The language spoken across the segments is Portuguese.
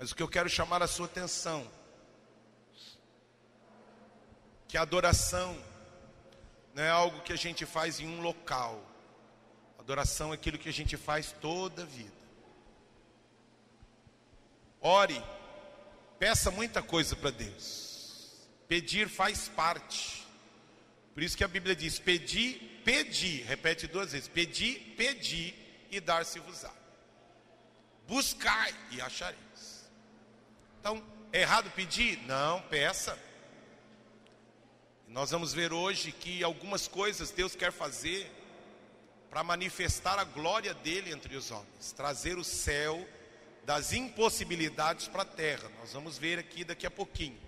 Mas o que eu quero chamar a sua atenção que a adoração não é algo que a gente faz em um local. Adoração é aquilo que a gente faz toda a vida. Ore, peça muita coisa para Deus. Pedir faz parte. Por isso que a Bíblia diz: pedi, pedi, repete duas vezes: pedi, pedi e dar-se-vos-á. Buscai e achareis. Então, é errado pedir? Não, peça. Nós vamos ver hoje que algumas coisas Deus quer fazer para manifestar a glória dele entre os homens, trazer o céu das impossibilidades para a terra. Nós vamos ver aqui daqui a pouquinho.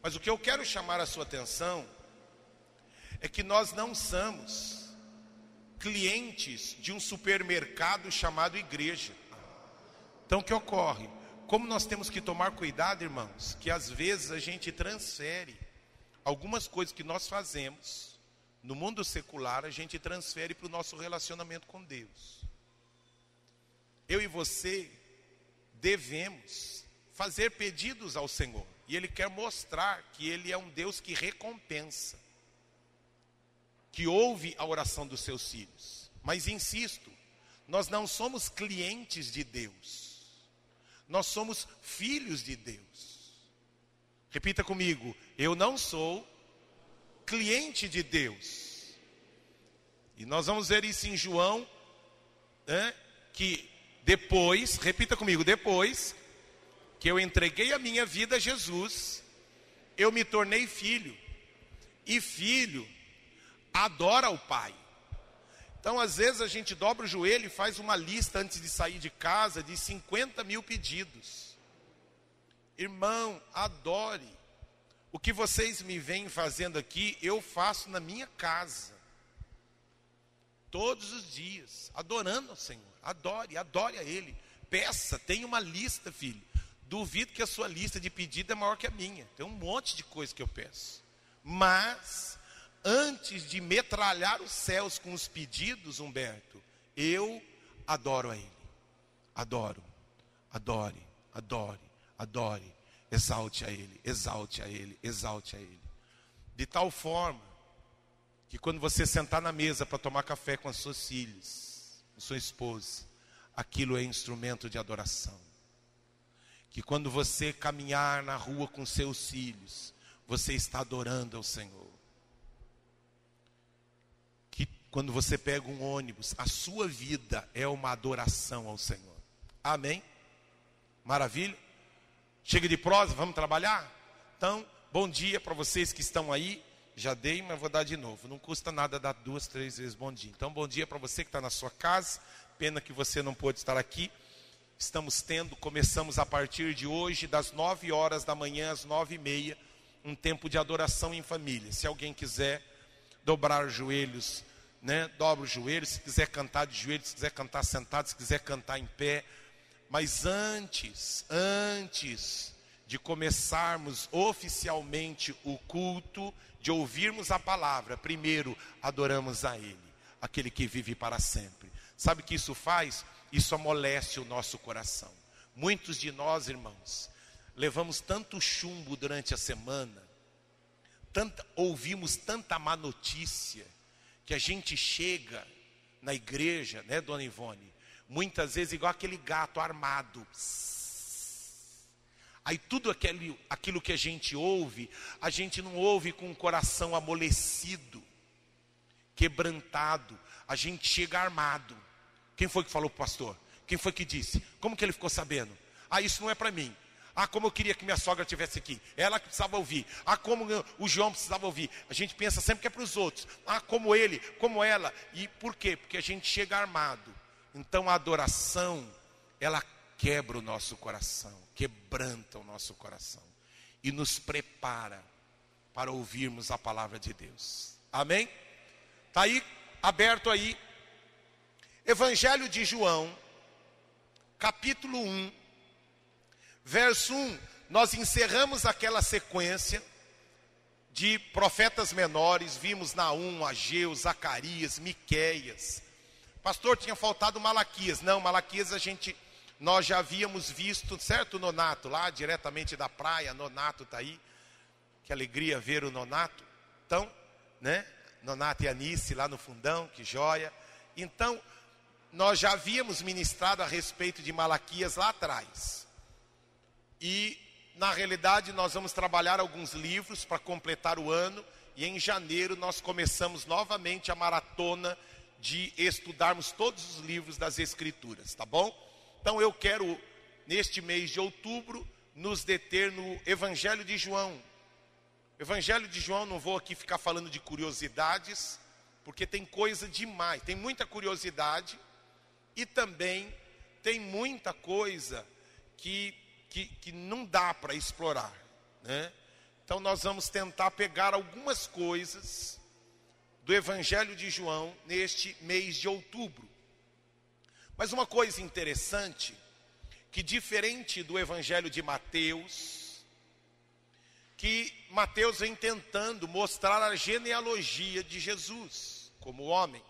Mas o que eu quero chamar a sua atenção é que nós não somos clientes de um supermercado chamado igreja. Então o que ocorre? Como nós temos que tomar cuidado, irmãos, que às vezes a gente transfere algumas coisas que nós fazemos no mundo secular, a gente transfere para o nosso relacionamento com Deus. Eu e você devemos fazer pedidos ao Senhor, e Ele quer mostrar que Ele é um Deus que recompensa, que ouve a oração dos seus filhos. Mas insisto, nós não somos clientes de Deus, nós somos filhos de Deus. Repita comigo: eu não sou cliente de Deus. E nós vamos ver isso em João, né, que depois, repita comigo, depois que eu entreguei a minha vida a Jesus, eu me tornei filho. E filho adora o pai. Então, às vezes, a gente dobra o joelho e faz uma lista antes de sair de casa de 50 mil pedidos. Irmão, adore. O que vocês me vêm fazendo aqui, eu faço na minha casa. Todos os dias, adorando ao Senhor. Adore, adore a Ele. Peça, tem uma lista, filho. Duvido que a sua lista de pedido é maior que a minha. Tem um monte de coisa que eu peço. Mas, antes de metralhar os céus com os pedidos, Humberto, eu adoro a Ele. Adoro, adore, adore adore, exalte a Ele, exalte a Ele, exalte a Ele. De tal forma que quando você sentar na mesa para tomar café com as suas filhas, com sua esposa, aquilo é instrumento de adoração. Que quando você caminhar na rua com seus filhos, você está adorando ao Senhor. Que quando você pega um ônibus, a sua vida é uma adoração ao Senhor. Amém? Maravilha? Chega de prosa, vamos trabalhar? Então, bom dia para vocês que estão aí. Já dei, mas vou dar de novo. Não custa nada dar duas, três vezes bom dia. Então, bom dia para você que está na sua casa. Pena que você não pôde estar aqui. Estamos tendo, começamos a partir de hoje, das nove horas da manhã às nove e meia, um tempo de adoração em família. Se alguém quiser dobrar os joelhos, né? Dobra os joelhos. Se quiser cantar de joelhos, se quiser cantar sentado, se quiser cantar em pé mas antes, antes de começarmos oficialmente o culto, de ouvirmos a palavra, primeiro adoramos a Ele, aquele que vive para sempre. Sabe o que isso faz? Isso amolece o nosso coração. Muitos de nós, irmãos, levamos tanto chumbo durante a semana, tanta, ouvimos tanta má notícia, que a gente chega na igreja, né, dona Ivone, muitas vezes igual aquele gato armado. Aí tudo aquele, aquilo que a gente ouve, a gente não ouve com o coração amolecido, quebrantado, a gente chega armado. Quem foi que falou para o pastor? Quem foi que disse? Como que ele ficou sabendo? Ah, isso não é para mim. Ah, como eu queria que minha sogra tivesse aqui. Ela que precisava ouvir. Ah, como o João precisava ouvir. A gente pensa sempre que é para os outros. Ah, como ele, como ela. E por quê? Porque a gente chega armado. Então a adoração, ela quebra o nosso coração, quebranta o nosso coração e nos prepara para ouvirmos a palavra de Deus. Amém? Está aí, aberto aí. Evangelho de João, capítulo 1, verso 1. Nós encerramos aquela sequência de profetas menores, vimos Naum, Ageu, Zacarias, Miqueias, Pastor, tinha faltado Malaquias. Não, Malaquias a gente nós já havíamos visto, certo, Nonato, lá diretamente da praia, Nonato está aí. Que alegria ver o Nonato. Então, né? Nonato e Anice lá no fundão, que joia. Então, nós já havíamos ministrado a respeito de Malaquias lá atrás. E, na realidade, nós vamos trabalhar alguns livros para completar o ano. E em janeiro nós começamos novamente a maratona de estudarmos todos os livros das Escrituras, tá bom? Então eu quero, neste mês de outubro, nos deter no Evangelho de João. Evangelho de João, não vou aqui ficar falando de curiosidades, porque tem coisa demais, tem muita curiosidade e também tem muita coisa que, que, que não dá para explorar, né? Então nós vamos tentar pegar algumas coisas do Evangelho de João neste mês de outubro. Mas uma coisa interessante, que diferente do Evangelho de Mateus, que Mateus vem tentando mostrar a genealogia de Jesus como homem.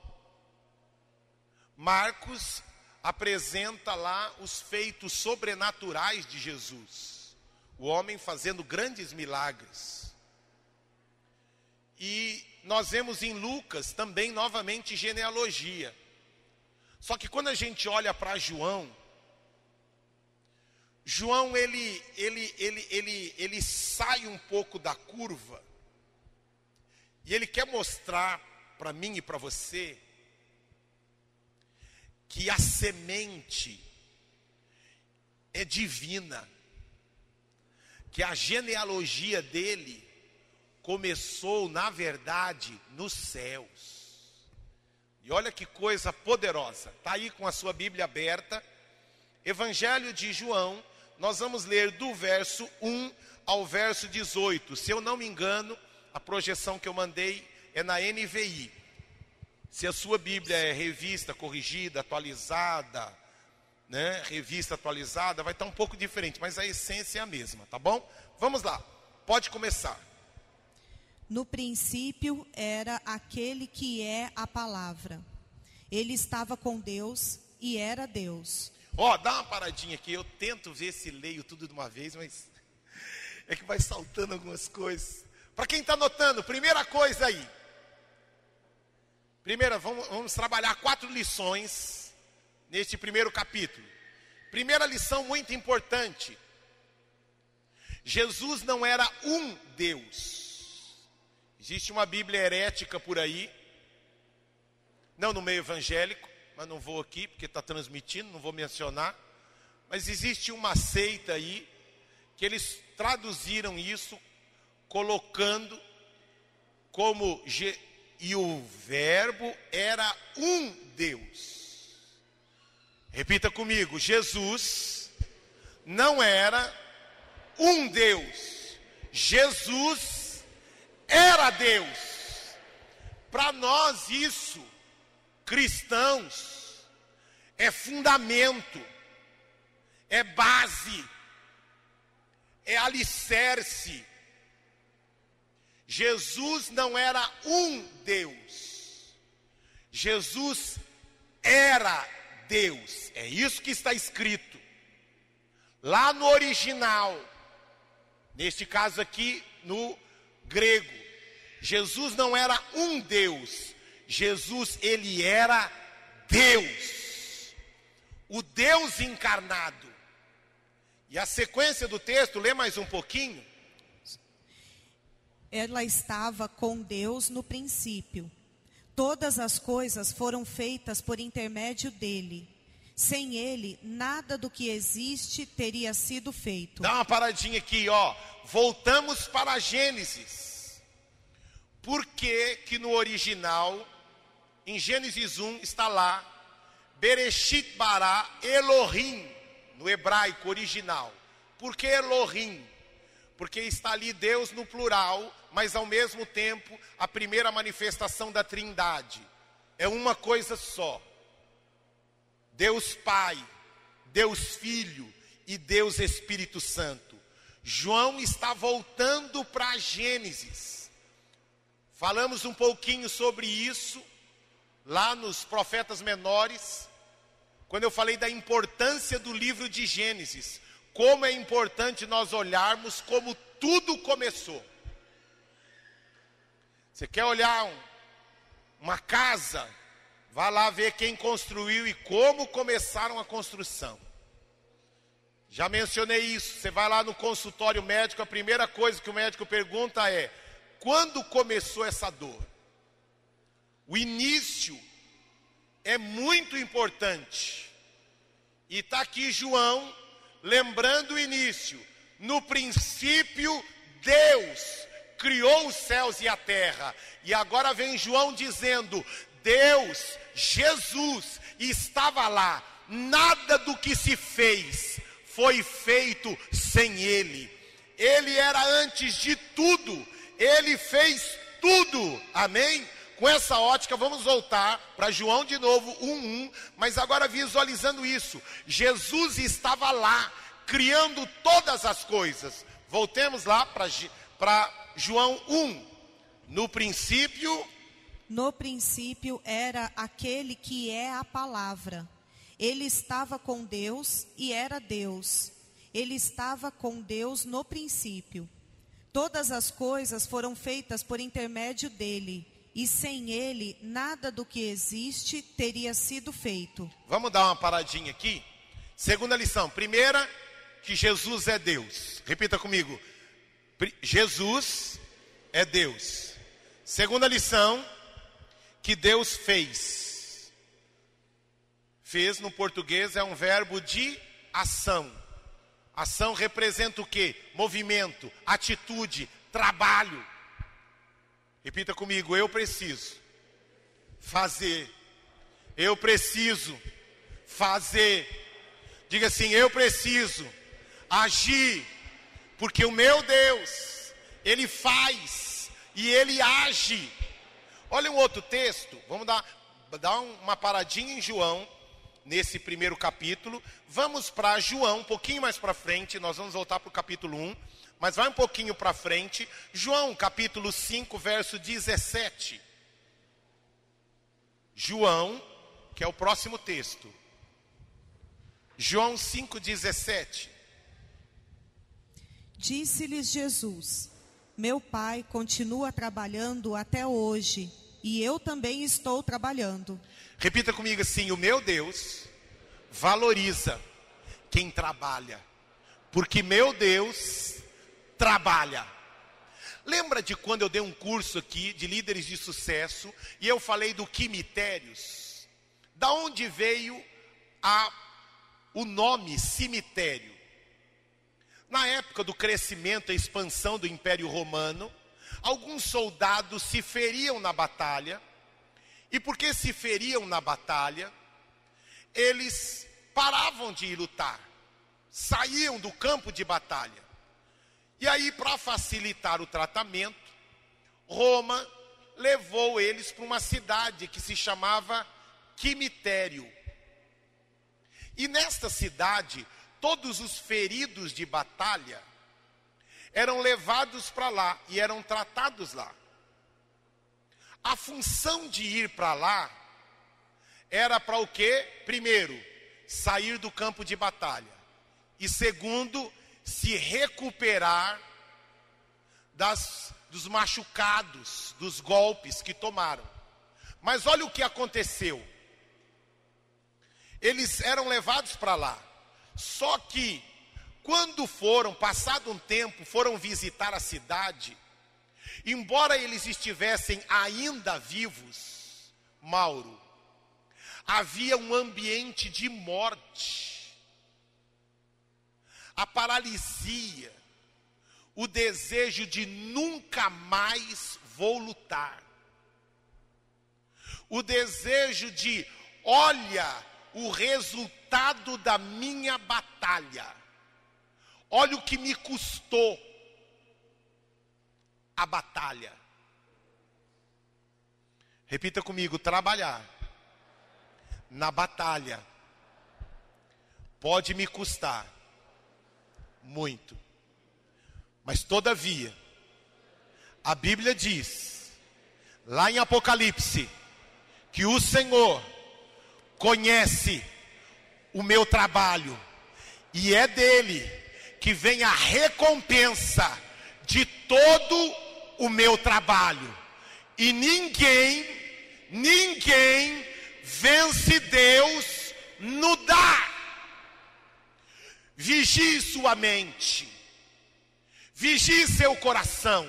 Marcos apresenta lá os feitos sobrenaturais de Jesus, o homem fazendo grandes milagres. E nós vemos em Lucas também novamente genealogia. Só que quando a gente olha para João, João ele, ele, ele, ele, ele sai um pouco da curva e ele quer mostrar para mim e para você que a semente é divina, que a genealogia dele começou, na verdade, nos céus. E olha que coisa poderosa. Está aí com a sua Bíblia aberta. Evangelho de João, nós vamos ler do verso 1 ao verso 18. Se eu não me engano, a projeção que eu mandei é na NVI. Se a sua Bíblia é revista, corrigida, atualizada, né, revista atualizada, vai estar um pouco diferente, mas a essência é a mesma, tá bom? Vamos lá, pode começar. No princípio era aquele que é a palavra. Ele estava com Deus e era Deus. Ó, oh, dá uma paradinha aqui. Eu tento ver se leio tudo de uma vez, mas é que vai saltando algumas coisas. Para quem está anotando, primeira coisa aí. Primeira, vamos, vamos trabalhar quatro lições neste primeiro capítulo. Primeira lição muito importante: Jesus não era um Deus. Existe uma Bíblia herética por aí, não no meio evangélico, mas não vou aqui porque está transmitindo, não vou mencionar. Mas existe uma seita aí que eles traduziram isso colocando como e o Verbo era um Deus. Repita comigo: Jesus não era um Deus. Jesus era Deus. Para nós, isso, cristãos, é fundamento, é base, é alicerce. Jesus não era um Deus, Jesus era Deus, é isso que está escrito. Lá no original, neste caso aqui, no grego. Jesus não era um Deus, Jesus ele era Deus, o Deus encarnado. E a sequência do texto, lê mais um pouquinho. Ela estava com Deus no princípio. Todas as coisas foram feitas por intermédio dele. Sem ele, nada do que existe teria sido feito. Dá uma paradinha aqui, ó. Voltamos para Gênesis. Por que que no original, em Gênesis 1, está lá, Bereshit bara Elohim, no hebraico original. Por que Elohim? Porque está ali Deus no plural, mas ao mesmo tempo a primeira manifestação da Trindade. É uma coisa só. Deus Pai, Deus Filho e Deus Espírito Santo. João está voltando para Gênesis. Falamos um pouquinho sobre isso lá nos profetas menores, quando eu falei da importância do livro de Gênesis, como é importante nós olharmos como tudo começou. Você quer olhar um, uma casa? Vá lá ver quem construiu e como começaram a construção. Já mencionei isso. Você vai lá no consultório médico, a primeira coisa que o médico pergunta é: quando começou essa dor? O início é muito importante. E está aqui João lembrando o início. No princípio, Deus criou os céus e a terra. E agora vem João dizendo: Deus, Jesus, estava lá. Nada do que se fez foi feito sem Ele. Ele era antes de tudo, Ele fez tudo. Amém? Com essa ótica, vamos voltar para João de novo, 1:1, mas agora visualizando isso. Jesus estava lá, criando todas as coisas. Voltemos lá para João 1. No princípio. No princípio era aquele que é a palavra. Ele estava com Deus e era Deus. Ele estava com Deus no princípio. Todas as coisas foram feitas por intermédio dele, e sem ele nada do que existe teria sido feito. Vamos dar uma paradinha aqui? Segunda lição. Primeira, que Jesus é Deus. Repita comigo. Jesus é Deus. Segunda lição, que Deus fez. Fez no português é um verbo de ação. Ação representa o que? Movimento, atitude, trabalho. Repita comigo, eu preciso fazer. Eu preciso fazer. Diga assim, eu preciso agir, porque o meu Deus, ele faz e ele age. Olha um outro texto, vamos dar, dar uma paradinha em João, nesse primeiro capítulo. Vamos para João, um pouquinho mais para frente, nós vamos voltar para o capítulo 1, mas vai um pouquinho para frente. João, capítulo 5, verso 17. João, que é o próximo texto. João 5,17. Disse-lhes Jesus: Meu pai continua trabalhando até hoje, e eu também estou trabalhando. Repita comigo assim: O meu Deus valoriza quem trabalha, porque meu Deus trabalha. Lembra de quando eu dei um curso aqui de líderes de sucesso e eu falei do quimitérios? Da onde veio a, o nome cemitério? Na época do crescimento e expansão do Império Romano, alguns soldados se feriam na batalha, e porque se feriam na batalha, eles paravam de ir lutar, saíam do campo de batalha. E aí, para facilitar o tratamento, Roma levou eles para uma cidade que se chamava Quimitério. E nesta cidade, todos os feridos de batalha eram levados para lá e eram tratados lá. A função de ir para lá era para o quê? Primeiro, sair do campo de batalha. E segundo, se recuperar das, dos machucados, dos golpes que tomaram. Mas olha o que aconteceu. Eles eram levados para lá. Só que, quando foram, passado um tempo, foram visitar a cidade, embora eles estivessem ainda vivos, Mauro, havia um ambiente de morte, a paralisia, o desejo de nunca mais vou lutar, o desejo de, olha, o resultado resultado da minha batalha. Olha o que me custou a batalha. Repita comigo: trabalhar na batalha pode me custar muito, mas todavia, a Bíblia diz, lá em Apocalipse, que o Senhor conhece o meu trabalho, e é dele que vem a recompensa de todo o meu trabalho. E ninguém, ninguém vence Deus no dar. Vigie sua mente, vigie seu coração.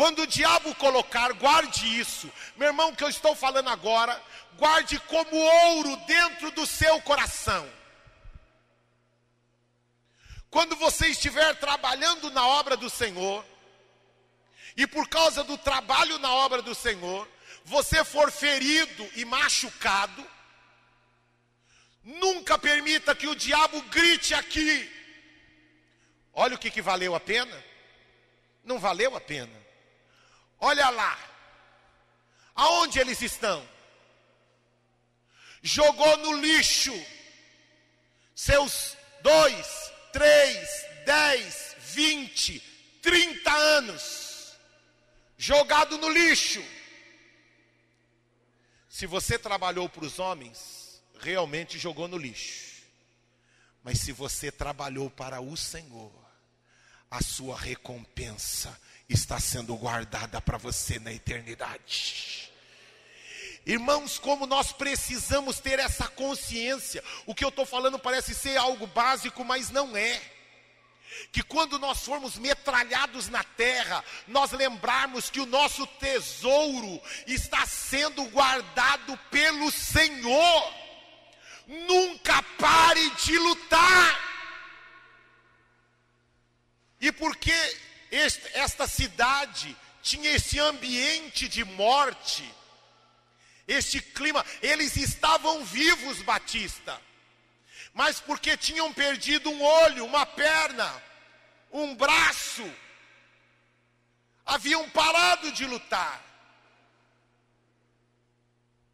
Quando o diabo colocar, guarde isso. Meu irmão, que eu estou falando agora, guarde como ouro dentro do seu coração. Quando você estiver trabalhando na obra do Senhor, e por causa do trabalho na obra do Senhor, você for ferido e machucado, nunca permita que o diabo grite aqui. Olha o que, que valeu a pena. Não valeu a pena. Olha lá. Aonde eles estão? Jogou no lixo seus dois, três, dez, vinte, trinta anos. Jogado no lixo. Se você trabalhou para os homens, realmente jogou no lixo. Mas se você trabalhou para o Senhor, a sua recompensa está sendo guardada para você na eternidade. Irmãos, como nós precisamos ter essa consciência. O que eu estou falando parece ser algo básico, mas não é. Que quando nós formos metralhados na terra, nós lembrarmos que o nosso tesouro está sendo guardado pelo Senhor. Nunca pare de lutar. E porque esta cidade tinha esse ambiente de morte, este clima, eles estavam vivos, Batista, mas porque tinham perdido um olho, uma perna, um braço, haviam parado de lutar.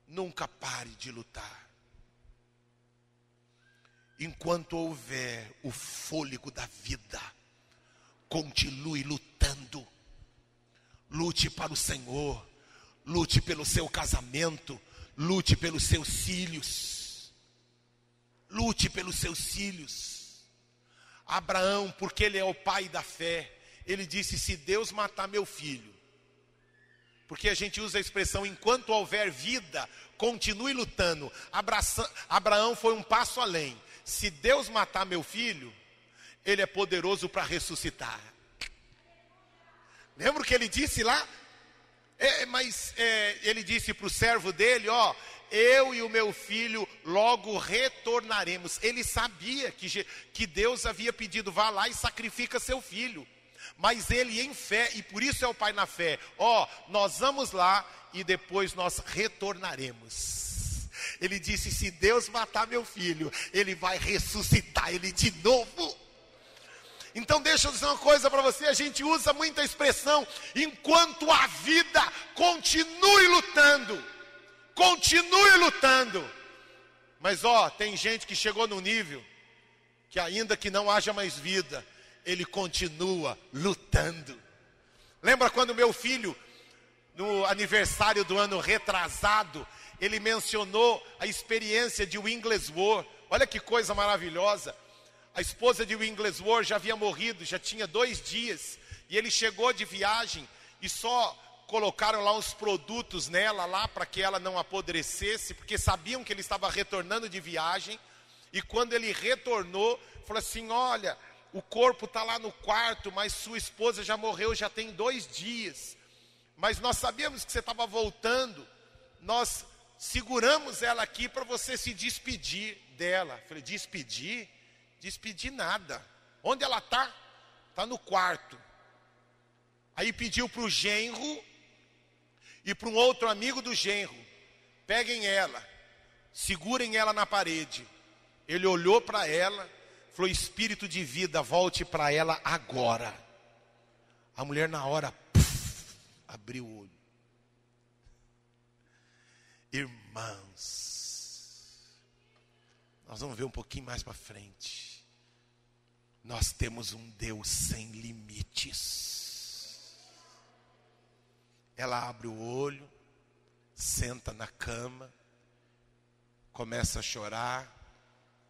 Nunca pare de lutar. Enquanto houver o fôlego da vida, continue lutando. Lute para o Senhor, lute pelo seu casamento, lute pelos seus filhos. Lute pelos seus filhos. Abraão, porque ele é o pai da fé, ele disse: Se Deus matar meu filho, porque a gente usa a expressão enquanto houver vida, continue lutando. Abraão foi um passo além. Se Deus matar meu filho, ele é poderoso para ressuscitar. Lembra o que ele disse lá? É, mas é, ele disse para o servo dele: Ó, eu e o meu filho logo retornaremos. Ele sabia que, que Deus havia pedido: vá lá e sacrifica seu filho. Mas ele em fé, e por isso é o pai na fé: Ó, nós vamos lá e depois nós retornaremos. Ele disse: se Deus matar meu filho, ele vai ressuscitar ele de novo. Então deixa eu dizer uma coisa para você, a gente usa muita expressão, enquanto a vida continue lutando. Continue lutando. Mas ó, tem gente que chegou no nível que ainda que não haja mais vida, ele continua lutando. Lembra quando meu filho no aniversário do ano retrasado, ele mencionou a experiência de War. Olha que coisa maravilhosa. A esposa de Winglersworth já havia morrido, já tinha dois dias. E ele chegou de viagem e só colocaram lá uns produtos nela lá para que ela não apodrecesse, porque sabiam que ele estava retornando de viagem. E quando ele retornou, falou assim: Olha, o corpo está lá no quarto, mas sua esposa já morreu já tem dois dias. Mas nós sabíamos que você estava voltando. Nós seguramos ela aqui para você se despedir dela. falei: Despedir? Despedir nada. Onde ela está? Está no quarto. Aí pediu para o genro e para um outro amigo do genro: peguem ela, segurem ela na parede. Ele olhou para ela, falou: Espírito de vida, volte para ela agora. A mulher, na hora, puff, abriu o olho. Irmãos, nós vamos ver um pouquinho mais para frente. Nós temos um Deus sem limites. Ela abre o olho, senta na cama, começa a chorar,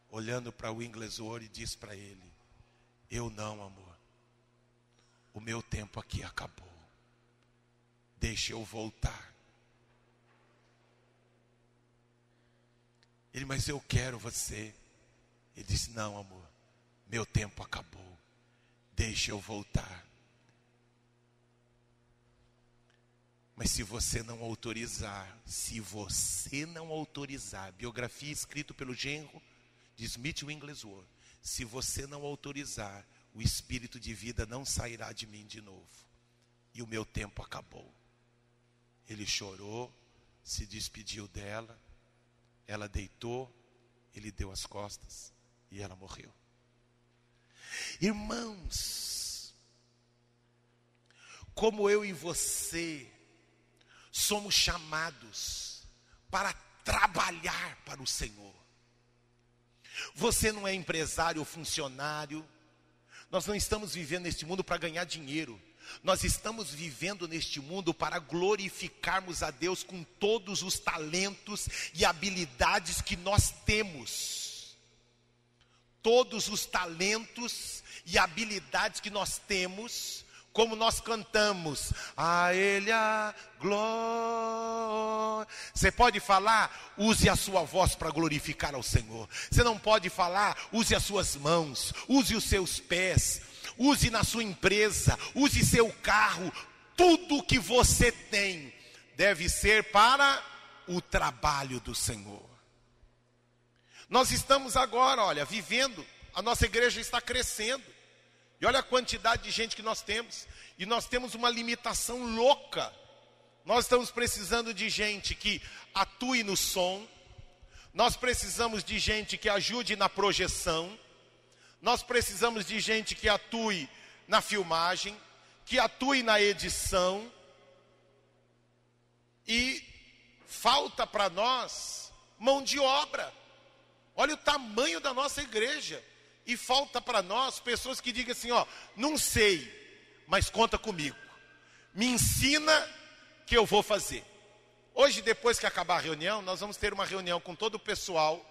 olhando para o inglesor e diz para ele: Eu não, amor. O meu tempo aqui acabou. Deixa eu voltar. Ele, mas eu quero você. Ele disse: Não, amor, meu tempo acabou. Deixa eu voltar. Mas se você não autorizar, se você não autorizar, biografia escrita pelo genro de Smith Wigglesworth, se você não autorizar, o espírito de vida não sairá de mim de novo. E o meu tempo acabou. Ele chorou, se despediu dela, ela deitou, ele deu as costas e ela morreu. Irmãos, como eu e você somos chamados para trabalhar para o Senhor. Você não é empresário ou funcionário, nós não estamos vivendo neste mundo para ganhar dinheiro. Nós estamos vivendo neste mundo para glorificarmos a Deus com todos os talentos e habilidades que nós temos. Todos os talentos e habilidades que nós temos, como nós cantamos, a Ele a glória. Você pode falar, use a sua voz para glorificar ao Senhor. Você não pode falar, use as suas mãos, use os seus pés, use na sua empresa, use seu carro. Tudo que você tem deve ser para o trabalho do Senhor. Nós estamos agora, olha, vivendo, a nossa igreja está crescendo. E olha a quantidade de gente que nós temos. E nós temos uma limitação louca. Nós estamos precisando de gente que atue no som. Nós precisamos de gente que ajude na projeção. Nós precisamos de gente que atue na filmagem, que atue na edição. E falta para nós mão de obra. Olha o tamanho da nossa igreja. E falta para nós pessoas que digam assim: ó, não sei, mas conta comigo. Me ensina que eu vou fazer. Hoje, depois que acabar a reunião, nós vamos ter uma reunião com todo o pessoal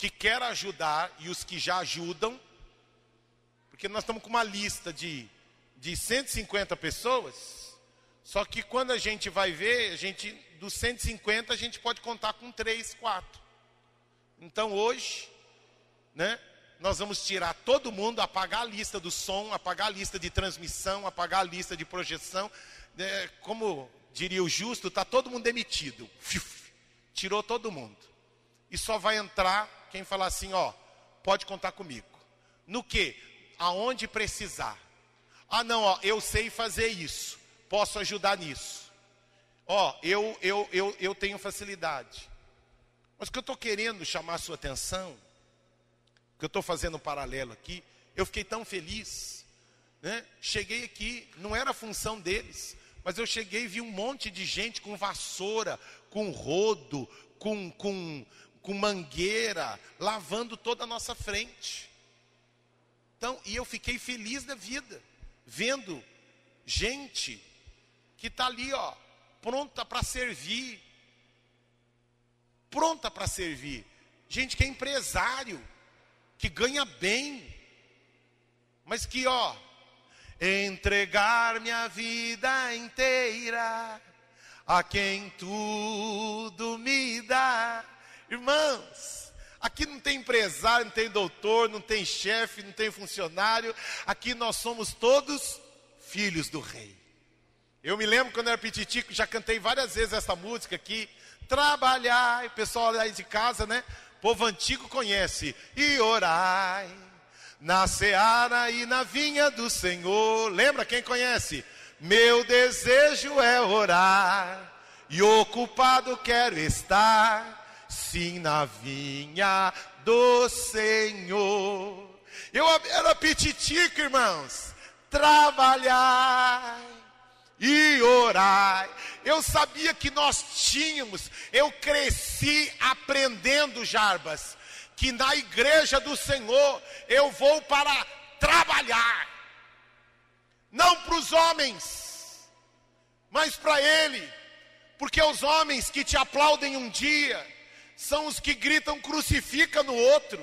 que quer ajudar e os que já ajudam, porque nós estamos com uma lista de, de 150 pessoas, só que quando a gente vai ver, a gente, dos 150, a gente pode contar com 3, 4. Então hoje, né, nós vamos tirar todo mundo, apagar a lista do som, apagar a lista de transmissão, apagar a lista de projeção. É, como diria o justo, está todo mundo demitido. Tirou todo mundo. E só vai entrar quem falar assim, ó, pode contar comigo. No que? Aonde precisar. Ah, não, ó, eu sei fazer isso. Posso ajudar nisso. Ó, eu, eu, eu, eu tenho facilidade. Mas o que eu estou querendo chamar a sua atenção que eu estou fazendo um paralelo aqui, eu fiquei tão feliz. Né? Cheguei aqui, não era função deles, mas eu cheguei e vi um monte de gente com vassoura, com rodo, com, com, com mangueira, lavando toda a nossa frente. Então, e eu fiquei feliz da vida, vendo gente que está ali, ó, pronta para servir. Pronta para servir. Gente que é empresário, que ganha bem, mas que, ó, entregar minha vida inteira a quem tudo me dá. Irmãos, aqui não tem empresário, não tem doutor, não tem chefe, não tem funcionário, aqui nós somos todos filhos do rei. Eu me lembro quando eu era petitico, já cantei várias vezes essa música aqui. Trabalhar, o pessoal aí de casa, né? povo antigo conhece. E orai na seara e na vinha do Senhor. Lembra quem conhece? Meu desejo é orar e ocupado quero estar, sim, na vinha do Senhor. Eu era petitico, irmãos. Trabalhar e orar. Eu sabia que nós tínhamos, eu cresci aprendendo, Jarbas, que na igreja do Senhor eu vou para trabalhar, não para os homens, mas para Ele, porque os homens que te aplaudem um dia são os que gritam crucifica no outro.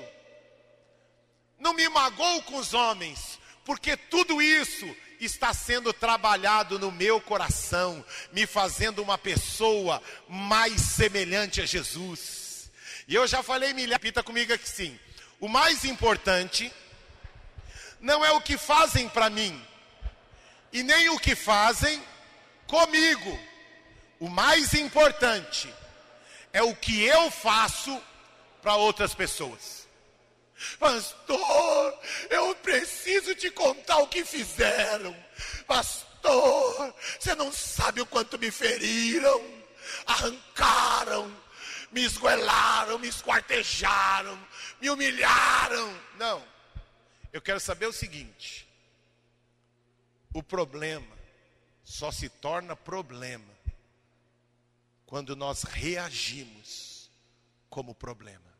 Não me magoo com os homens, porque tudo isso está sendo trabalhado no meu coração, me fazendo uma pessoa mais semelhante a Jesus. E eu já falei milhares, repita comigo aqui sim. O mais importante não é o que fazem para mim, e nem o que fazem comigo. O mais importante o que eu faço para outras pessoas. Pastor, eu preciso te contar o que fizeram. Pastor, você não sabe o quanto me feriram, arrancaram, me esgoelaram, me esquartejaram, me humilharam. Não, eu quero saber o seguinte: o problema só se torna problema quando nós reagimos como problema.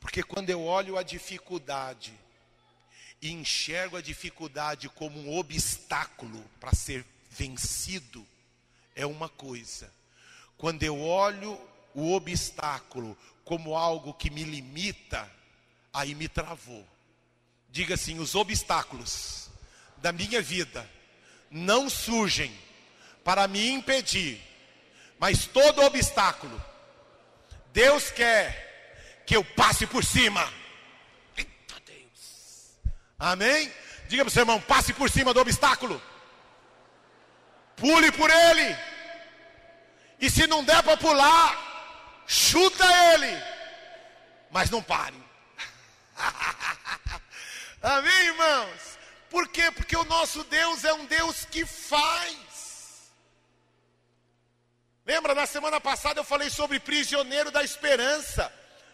Porque quando eu olho a dificuldade e enxergo a dificuldade como um obstáculo para ser vencido, é uma coisa. Quando eu olho o obstáculo como algo que me limita, aí me travou. Diga assim: os obstáculos da minha vida não surgem para me impedir, mas todo obstáculo, Deus quer que eu passe por cima. Eita Deus. Amém? Diga para o seu irmão: passe por cima do obstáculo. Pule por ele. E se não der para pular, chuta ele. Mas não pare. Amém, irmãos? Por quê? Porque o nosso Deus é um Deus que faz. Lembra, na semana passada eu falei sobre prisioneiro da esperança.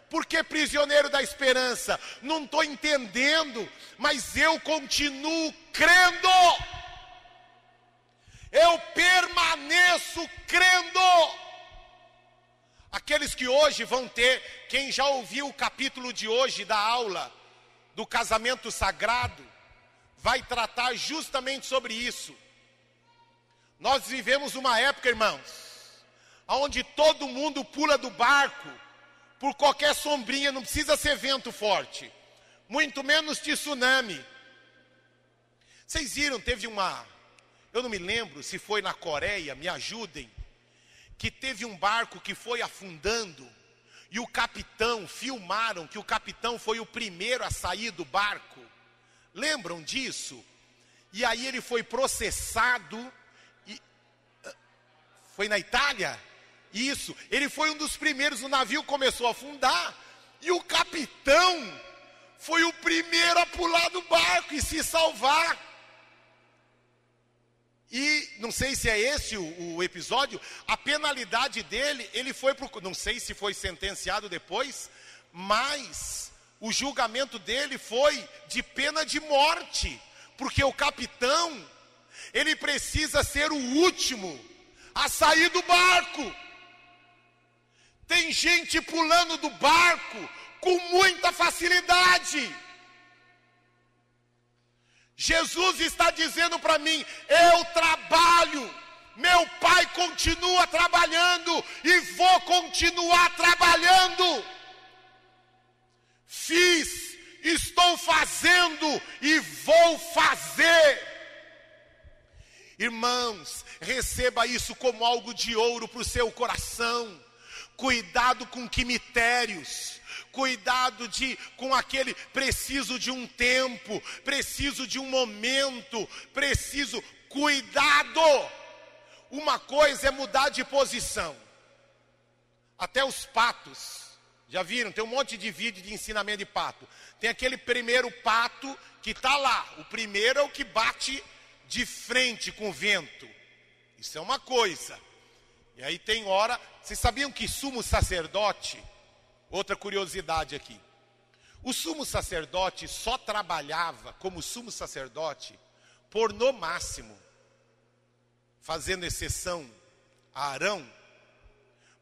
Por que prisioneiro da esperança? Não estou entendendo, mas eu continuo crendo. Eu permaneço crendo. Aqueles que hoje vão ter, quem já ouviu o capítulo de hoje da aula do casamento sagrado, vai tratar justamente sobre isso. Nós vivemos uma época, irmãos, onde todo mundo pula do barco por qualquer sombrinha, não precisa ser vento forte, muito menos tsunami. Vocês viram, teve uma, eu não me lembro se foi na Coreia, me ajudem, que teve um barco que foi afundando e o capitão, filmaram que o capitão foi o primeiro a sair do barco. Lembram disso? E aí ele foi processado e ah, foi na Itália? Isso, ele foi um dos primeiros, o navio começou a afundar, e o capitão foi o primeiro a pular do barco e se salvar. E não sei se é esse o, o episódio, a penalidade dele, ele foi pro, não sei se foi sentenciado depois, mas o julgamento dele foi de pena de morte, porque o capitão, ele precisa ser o último a sair do barco. Tem gente pulando do barco com muita facilidade. Jesus está dizendo para mim: eu trabalho, meu pai continua trabalhando e vou continuar trabalhando. Fiz, estou fazendo e vou fazer. Irmãos, receba isso como algo de ouro para o seu coração cuidado com quimitérios, cuidado de com aquele preciso de um tempo, preciso de um momento, preciso cuidado. Uma coisa é mudar de posição. Até os patos, já viram? Tem um monte de vídeo de ensinamento de pato. Tem aquele primeiro pato que está lá. O primeiro é o que bate de frente com o vento. Isso é uma coisa. E aí tem hora. Vocês sabiam que sumo sacerdote? Outra curiosidade aqui. O sumo sacerdote só trabalhava como sumo sacerdote por no máximo, fazendo exceção a Arão.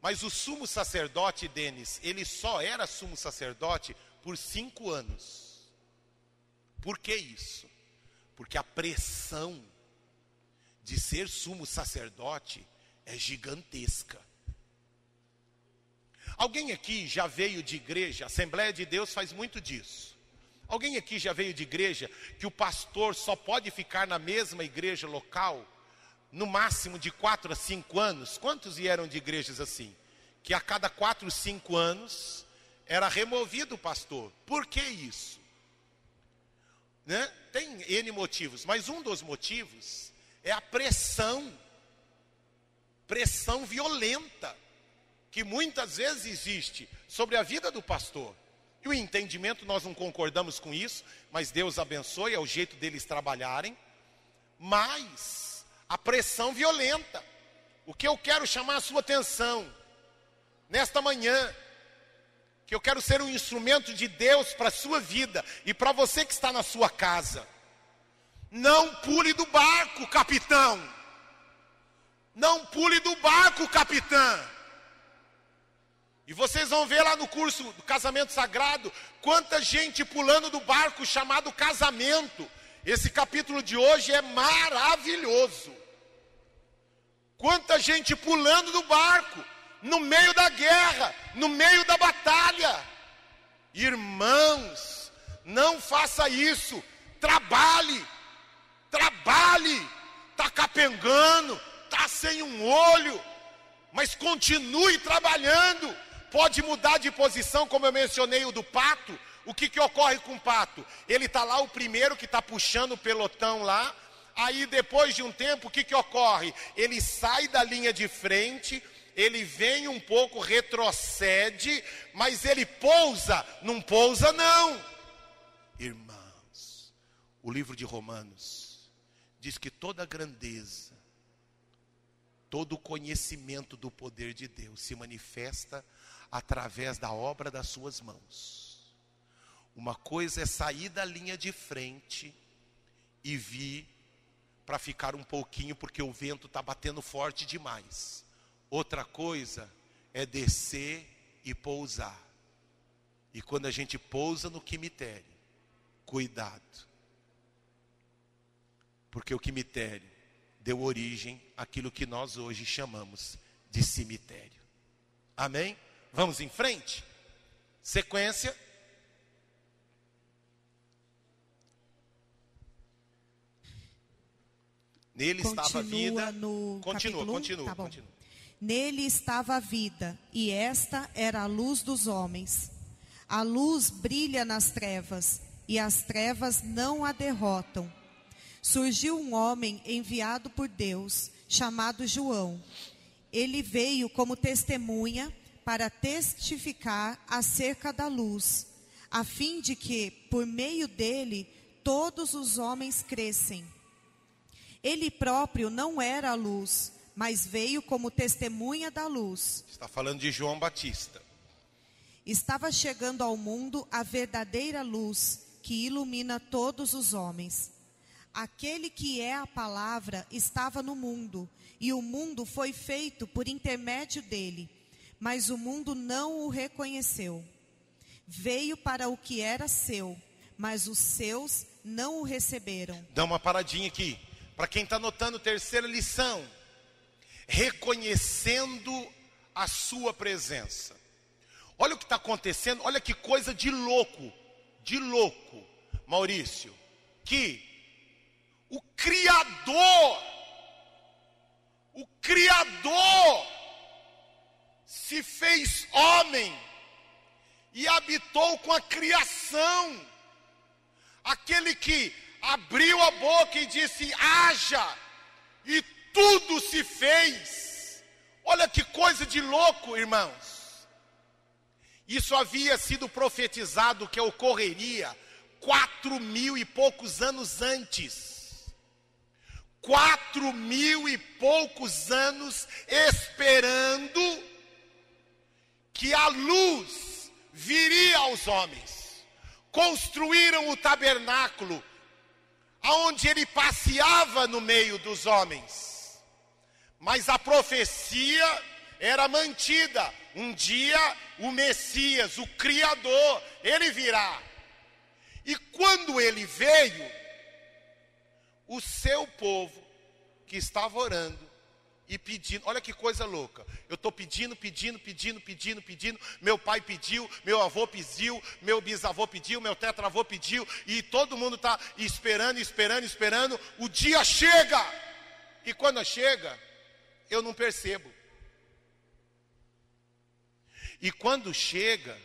Mas o sumo sacerdote, Denis, ele só era sumo sacerdote por cinco anos. Por que isso? Porque a pressão de ser sumo sacerdote é gigantesca. Alguém aqui já veio de igreja? Assembleia de Deus faz muito disso. Alguém aqui já veio de igreja que o pastor só pode ficar na mesma igreja local no máximo de quatro a cinco anos? Quantos vieram de igrejas assim? Que a cada quatro, cinco anos era removido o pastor. Por que isso? Né? Tem N motivos, mas um dos motivos é a pressão, pressão violenta, que muitas vezes existe sobre a vida do pastor. E o entendimento, nós não concordamos com isso, mas Deus abençoe, é o jeito deles trabalharem. Mas a pressão violenta. O que eu quero chamar a sua atenção nesta manhã, que eu quero ser um instrumento de Deus para a sua vida e para você que está na sua casa. Não pule do barco, capitão. Não pule do barco, capitã. E vocês vão ver lá no curso do casamento sagrado quanta gente pulando do barco chamado casamento. Esse capítulo de hoje é maravilhoso. Quanta gente pulando do barco no meio da guerra, no meio da batalha. Irmãos, não faça isso. Trabalhe, trabalhe. Está capengando, sem um olho, mas continue trabalhando pode mudar de posição, como eu mencionei o do pato. O que, que ocorre com o pato? Ele está lá, o primeiro que está puxando o pelotão lá. Aí depois de um tempo, o que, que ocorre? Ele sai da linha de frente, ele vem um pouco, retrocede, mas ele pousa, não pousa não. Irmãos, o livro de Romanos diz que toda grandeza, todo conhecimento do poder de Deus se manifesta através da obra das suas mãos. Uma coisa é sair da linha de frente e vir para ficar um pouquinho porque o vento está batendo forte demais. Outra coisa é descer e pousar. E quando a gente pousa no cemitério, cuidado. Porque o cemitério deu origem àquilo que nós hoje chamamos de cemitério. Amém? Vamos em frente? Sequência. Nele Continua estava a vida. No continua, continua, tá continua. Nele estava a vida, e esta era a luz dos homens. A luz brilha nas trevas, e as trevas não a derrotam. Surgiu um homem enviado por Deus, chamado João. Ele veio como testemunha para testificar acerca da luz, a fim de que, por meio dele, todos os homens crescem. Ele próprio não era a luz, mas veio como testemunha da luz. Está falando de João Batista. Estava chegando ao mundo a verdadeira luz que ilumina todos os homens. Aquele que é a palavra estava no mundo, e o mundo foi feito por intermédio dele mas o mundo não o reconheceu. Veio para o que era seu, mas os seus não o receberam. Dá uma paradinha aqui. Para quem está anotando, terceira lição: reconhecendo a sua presença. Olha o que está acontecendo, olha que coisa de louco, de louco, Maurício, que o Criador, o Criador, se fez homem e habitou com a criação. Aquele que abriu a boca e disse: haja, e tudo se fez. Olha que coisa de louco, irmãos. Isso havia sido profetizado que ocorreria quatro mil e poucos anos antes. Quatro mil e poucos anos esperando que a luz viria aos homens. Construíram o tabernáculo, aonde ele passeava no meio dos homens. Mas a profecia era mantida. Um dia o Messias, o Criador, ele virá. E quando ele veio, o seu povo que estava orando e pedindo. Olha que coisa louca. Eu estou pedindo, pedindo, pedindo, pedindo, pedindo. Meu pai pediu, meu avô pediu, meu bisavô pediu, meu tetravô pediu. E todo mundo está esperando, esperando, esperando. O dia chega. E quando chega, eu não percebo. E quando chega,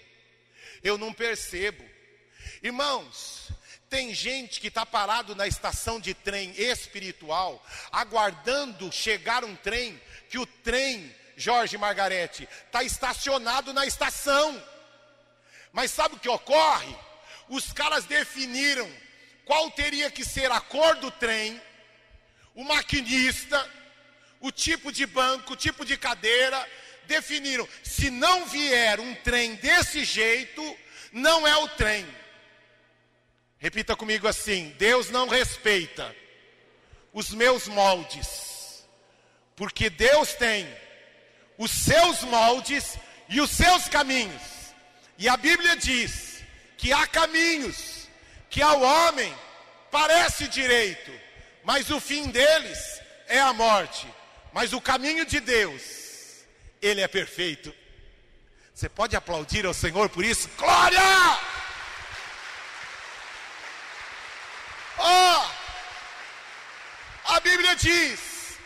eu não percebo. Irmãos, tem gente que está parado na estação de trem espiritual, aguardando chegar um trem, que o trem, Jorge Margarete, está estacionado na estação. Mas sabe o que ocorre? Os caras definiram qual teria que ser a cor do trem, o maquinista, o tipo de banco, o tipo de cadeira, definiram: se não vier um trem desse jeito, não é o trem. Repita comigo assim: Deus não respeita os meus moldes, porque Deus tem os seus moldes e os seus caminhos. E a Bíblia diz que há caminhos que ao homem parece direito, mas o fim deles é a morte. Mas o caminho de Deus, ele é perfeito. Você pode aplaudir ao Senhor por isso? Glória! Oh, a Bíblia diz: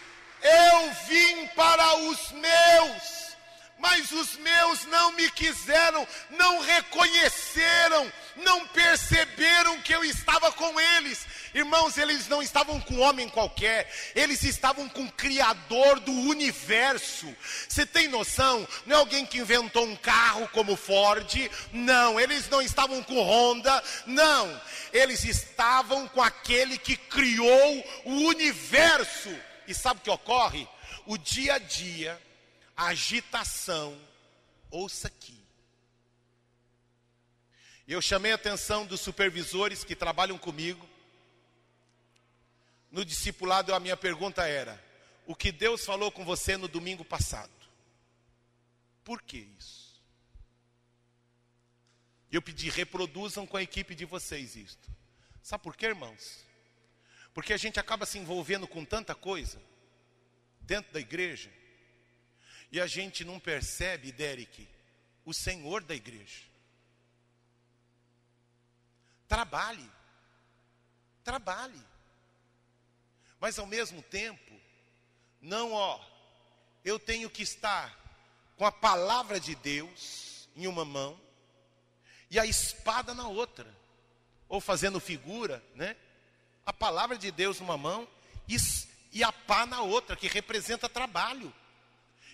Eu vim para os meus, mas os meus não me quiseram, não reconheceram, não perceberam que eu estava com eles. Irmãos, eles não estavam com homem qualquer, eles estavam com o Criador do universo. Você tem noção? Não é alguém que inventou um carro como Ford, não. Eles não estavam com Honda, não. Eles estavam com aquele que criou o universo. E sabe o que ocorre? O dia a dia, a agitação, ouça aqui. Eu chamei a atenção dos supervisores que trabalham comigo no discipulado, a minha pergunta era: o que Deus falou com você no domingo passado? Por que isso? Eu pedi, reproduzam com a equipe de vocês isto. Sabe por quê, irmãos? Porque a gente acaba se envolvendo com tanta coisa dentro da igreja e a gente não percebe, Derek, o Senhor da igreja. Trabalhe, trabalhe. Mas ao mesmo tempo, não, ó, eu tenho que estar com a palavra de Deus em uma mão e a espada na outra, ou fazendo figura, né? A palavra de Deus numa mão e, e a pá na outra, que representa trabalho.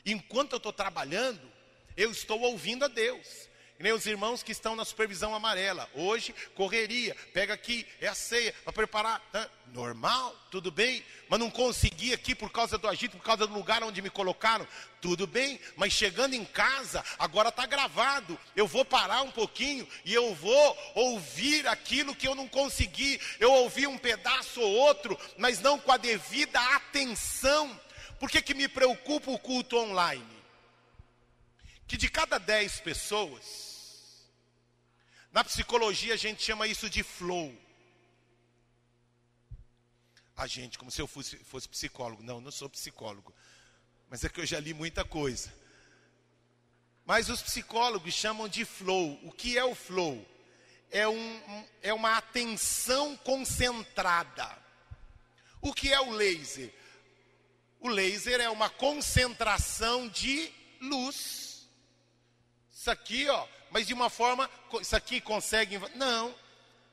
Enquanto eu estou trabalhando, eu estou ouvindo a Deus nem os irmãos que estão na supervisão amarela. Hoje, correria, pega aqui, é a ceia, para preparar. Né? Normal, tudo bem, mas não consegui aqui por causa do agito, por causa do lugar onde me colocaram. Tudo bem, mas chegando em casa, agora está gravado. Eu vou parar um pouquinho e eu vou ouvir aquilo que eu não consegui. Eu ouvi um pedaço ou outro, mas não com a devida atenção. Por que, que me preocupa o culto online? Que de cada dez pessoas, na psicologia a gente chama isso de flow. A gente, como se eu fosse, fosse psicólogo. Não, não sou psicólogo. Mas é que eu já li muita coisa. Mas os psicólogos chamam de flow. O que é o flow? É, um, é uma atenção concentrada. O que é o laser? O laser é uma concentração de luz. Isso aqui, ó, mas de uma forma, isso aqui consegue. Não,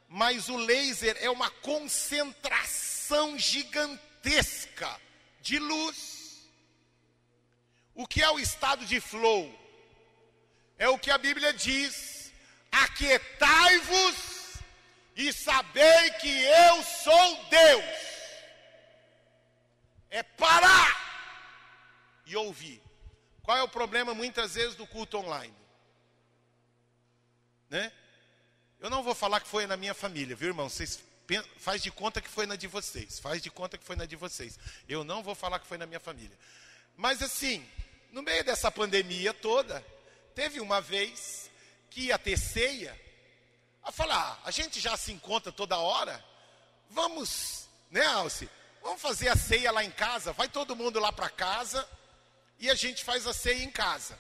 mas o laser é uma concentração gigantesca de luz. O que é o estado de flow? É o que a Bíblia diz: aquietai-vos e sabei que eu sou Deus. É parar e ouvir. Qual é o problema muitas vezes do culto online? Né? Eu não vou falar que foi na minha família, viu, irmão? Vocês faz de conta que foi na de vocês. Faz de conta que foi na de vocês. Eu não vou falar que foi na minha família. Mas assim, no meio dessa pandemia toda, teve uma vez que ia ter ceia. A falar, ah, a gente já se encontra toda hora. Vamos, né, Alce? vamos fazer a ceia lá em casa, vai todo mundo lá para casa e a gente faz a ceia em casa.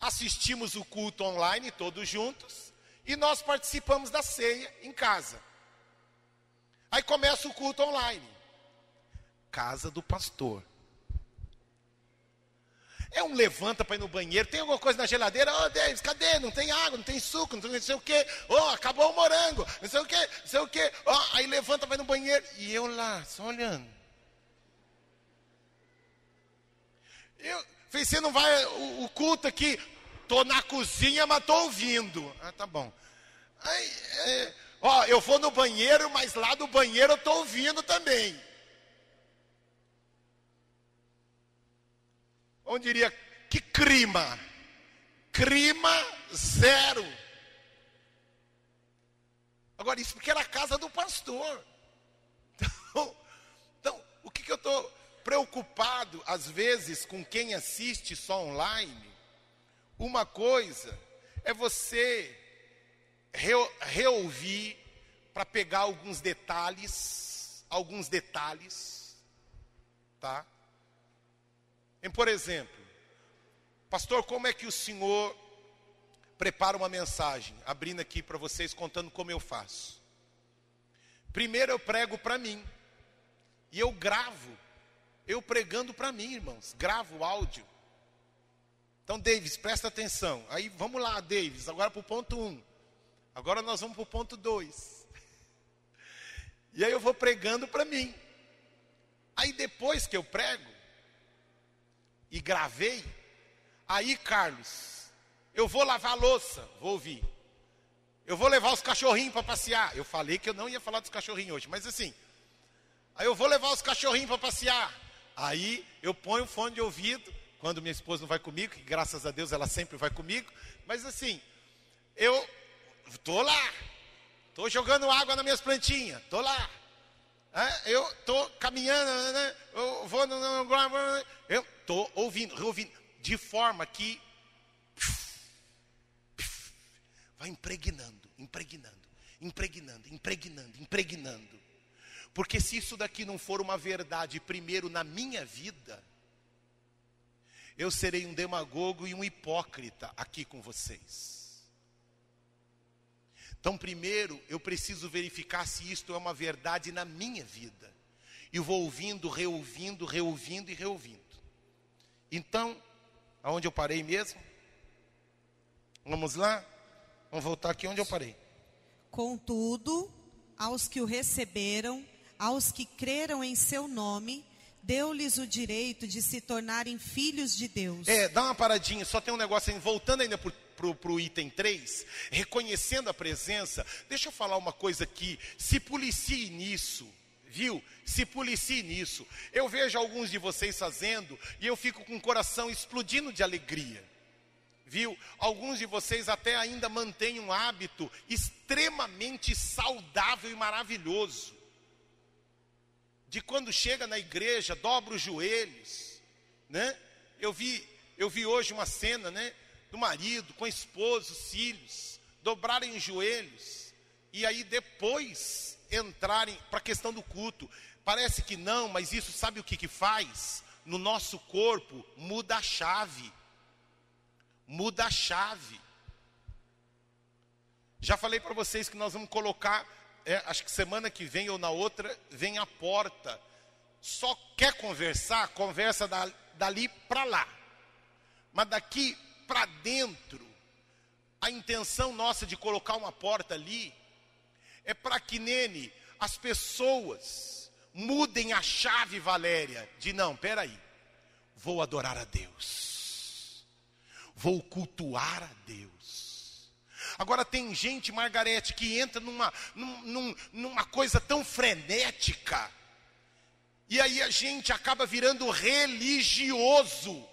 Assistimos o culto online todos juntos e nós participamos da ceia em casa. Aí começa o culto online. Casa do pastor. É um levanta para ir no banheiro, tem alguma coisa na geladeira? Oh, Davis, cadê? Não tem água, não tem suco, não, tem, não sei o quê. Oh, acabou o morango, não sei o quê, não sei o quê. Oh, aí levanta, vai no banheiro. E eu lá, só olhando. Eu, falei, você não vai, o, o culto aqui, tô na cozinha, mas tô ouvindo. Ah, tá bom. Aí, é, ó, eu vou no banheiro, mas lá do banheiro eu tô ouvindo também. onde diria que crima? Crima zero. Agora, isso porque era a casa do pastor. Então, então o que, que eu estou preocupado, às vezes, com quem assiste só online? Uma coisa é você re, reouvir para pegar alguns detalhes, alguns detalhes, tá? Em, por exemplo, pastor, como é que o senhor prepara uma mensagem? Abrindo aqui para vocês, contando como eu faço. Primeiro eu prego para mim, e eu gravo, eu pregando para mim, irmãos, gravo o áudio. Então, Davis, presta atenção. Aí vamos lá, Davis, agora para o ponto 1. Um. Agora nós vamos para o ponto 2. E aí eu vou pregando para mim. Aí depois que eu prego, e gravei. Aí, Carlos, eu vou lavar a louça, vou ouvir. Eu vou levar os cachorrinhos para passear. Eu falei que eu não ia falar dos cachorrinhos hoje, mas assim. Aí eu vou levar os cachorrinhos para passear. Aí eu ponho fone de ouvido, quando minha esposa não vai comigo, que graças a Deus ela sempre vai comigo. Mas assim, eu estou lá, estou jogando água nas minhas plantinhas, estou lá. É, eu estou caminhando, né? eu vou no, eu estou ouvindo, reouvindo, de forma que vai impregnando, impregnando, impregnando, impregnando, impregnando. Porque se isso daqui não for uma verdade primeiro na minha vida, eu serei um demagogo e um hipócrita aqui com vocês. Então, primeiro, eu preciso verificar se isto é uma verdade na minha vida. E vou ouvindo, reouvindo, reouvindo e reouvindo. Então, aonde eu parei mesmo? Vamos lá? Vamos voltar aqui onde eu parei. Contudo, aos que o receberam, aos que creram em seu nome, deu-lhes o direito de se tornarem filhos de Deus. É, dá uma paradinha, só tem um negócio aí, voltando ainda por para o item 3, reconhecendo a presença, deixa eu falar uma coisa aqui, se policie nisso, viu? Se policie nisso. Eu vejo alguns de vocês fazendo e eu fico com o coração explodindo de alegria. Viu? Alguns de vocês até ainda mantêm um hábito extremamente saudável e maravilhoso. De quando chega na igreja, dobra os joelhos, né? Eu vi, eu vi hoje uma cena, né? do marido, com a esposa, os filhos, dobrarem os joelhos e aí depois entrarem para a questão do culto. Parece que não, mas isso sabe o que, que faz? No nosso corpo, muda a chave. Muda a chave. Já falei para vocês que nós vamos colocar, é, acho que semana que vem ou na outra, vem a porta. Só quer conversar, conversa da, dali para lá. Mas daqui para dentro. A intenção nossa de colocar uma porta ali é para que nele as pessoas mudem a chave, Valéria, de não, peraí, vou adorar a Deus, vou cultuar a Deus. Agora tem gente, Margarete, que entra numa, num, numa coisa tão frenética, e aí a gente acaba virando religioso.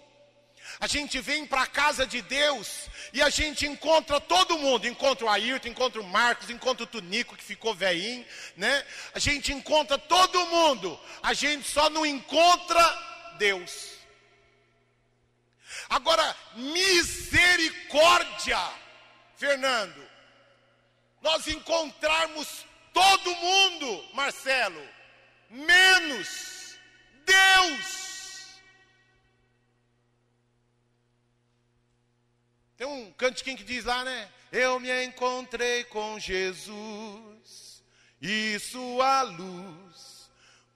A gente vem para a casa de Deus e a gente encontra todo mundo. Encontra o Ayrton, encontra o Marcos, encontra o Tunico que ficou velhinho, né? A gente encontra todo mundo. A gente só não encontra Deus. Agora, misericórdia, Fernando. Nós encontrarmos todo mundo, Marcelo, menos Deus. Tem um cantiquinho que diz lá, né? Eu me encontrei com Jesus e sua luz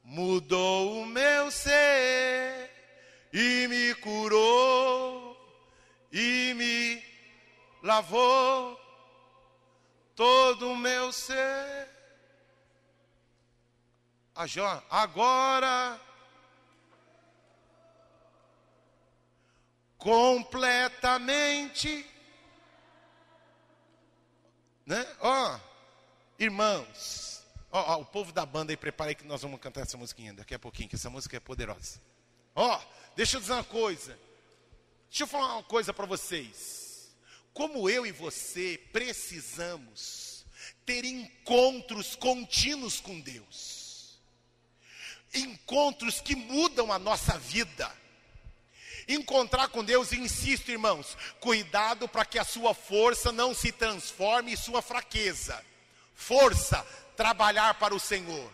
mudou o meu ser e me curou e me lavou todo o meu ser. A Jó, agora completamente né? Ó, irmãos, ó, ó, o povo da banda aí, prepara aí que nós vamos cantar essa musiquinha daqui a pouquinho, que essa música é poderosa. Ó, deixa eu dizer uma coisa. Deixa eu falar uma coisa para vocês. Como eu e você precisamos ter encontros contínuos com Deus. Encontros que mudam a nossa vida Encontrar com Deus, insisto, irmãos, cuidado para que a sua força não se transforme em sua fraqueza. Força, trabalhar para o Senhor,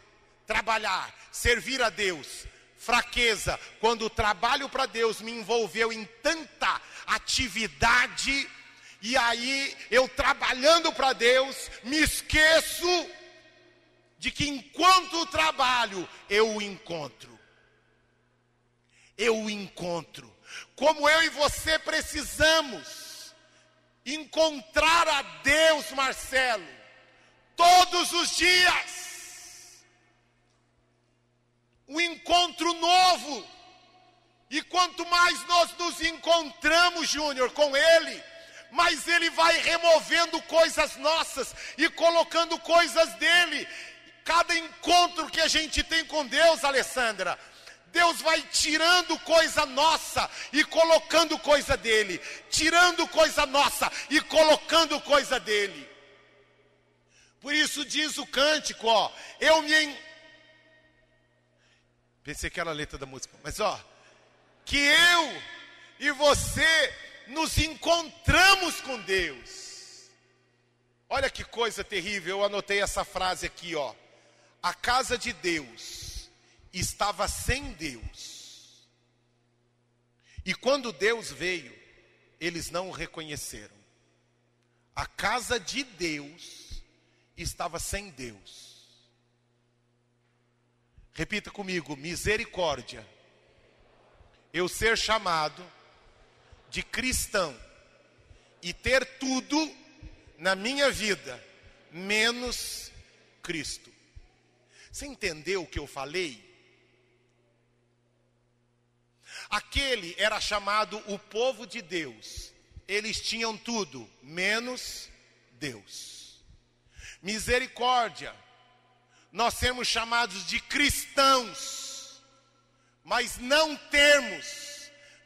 trabalhar, servir a Deus. Fraqueza, quando o trabalho para Deus me envolveu em tanta atividade, e aí eu trabalhando para Deus, me esqueço de que enquanto trabalho, eu o encontro. Eu o encontro como eu e você precisamos encontrar a Deus, Marcelo, todos os dias. Um encontro novo. E quanto mais nós nos encontramos, Júnior, com Ele, mais Ele vai removendo coisas nossas e colocando coisas dele. Cada encontro que a gente tem com Deus, Alessandra, Deus vai tirando coisa nossa e colocando coisa dele, tirando coisa nossa e colocando coisa dele. Por isso diz o cântico, ó, eu me en... pensei que era a letra da música, mas ó, que eu e você nos encontramos com Deus. Olha que coisa terrível, eu anotei essa frase aqui, ó. A casa de Deus estava sem Deus. E quando Deus veio, eles não o reconheceram. A casa de Deus estava sem Deus. Repita comigo: misericórdia. Eu ser chamado de cristão e ter tudo na minha vida, menos Cristo. Você entendeu o que eu falei? Aquele era chamado o povo de Deus. Eles tinham tudo, menos Deus. Misericórdia. Nós sermos chamados de cristãos, mas não termos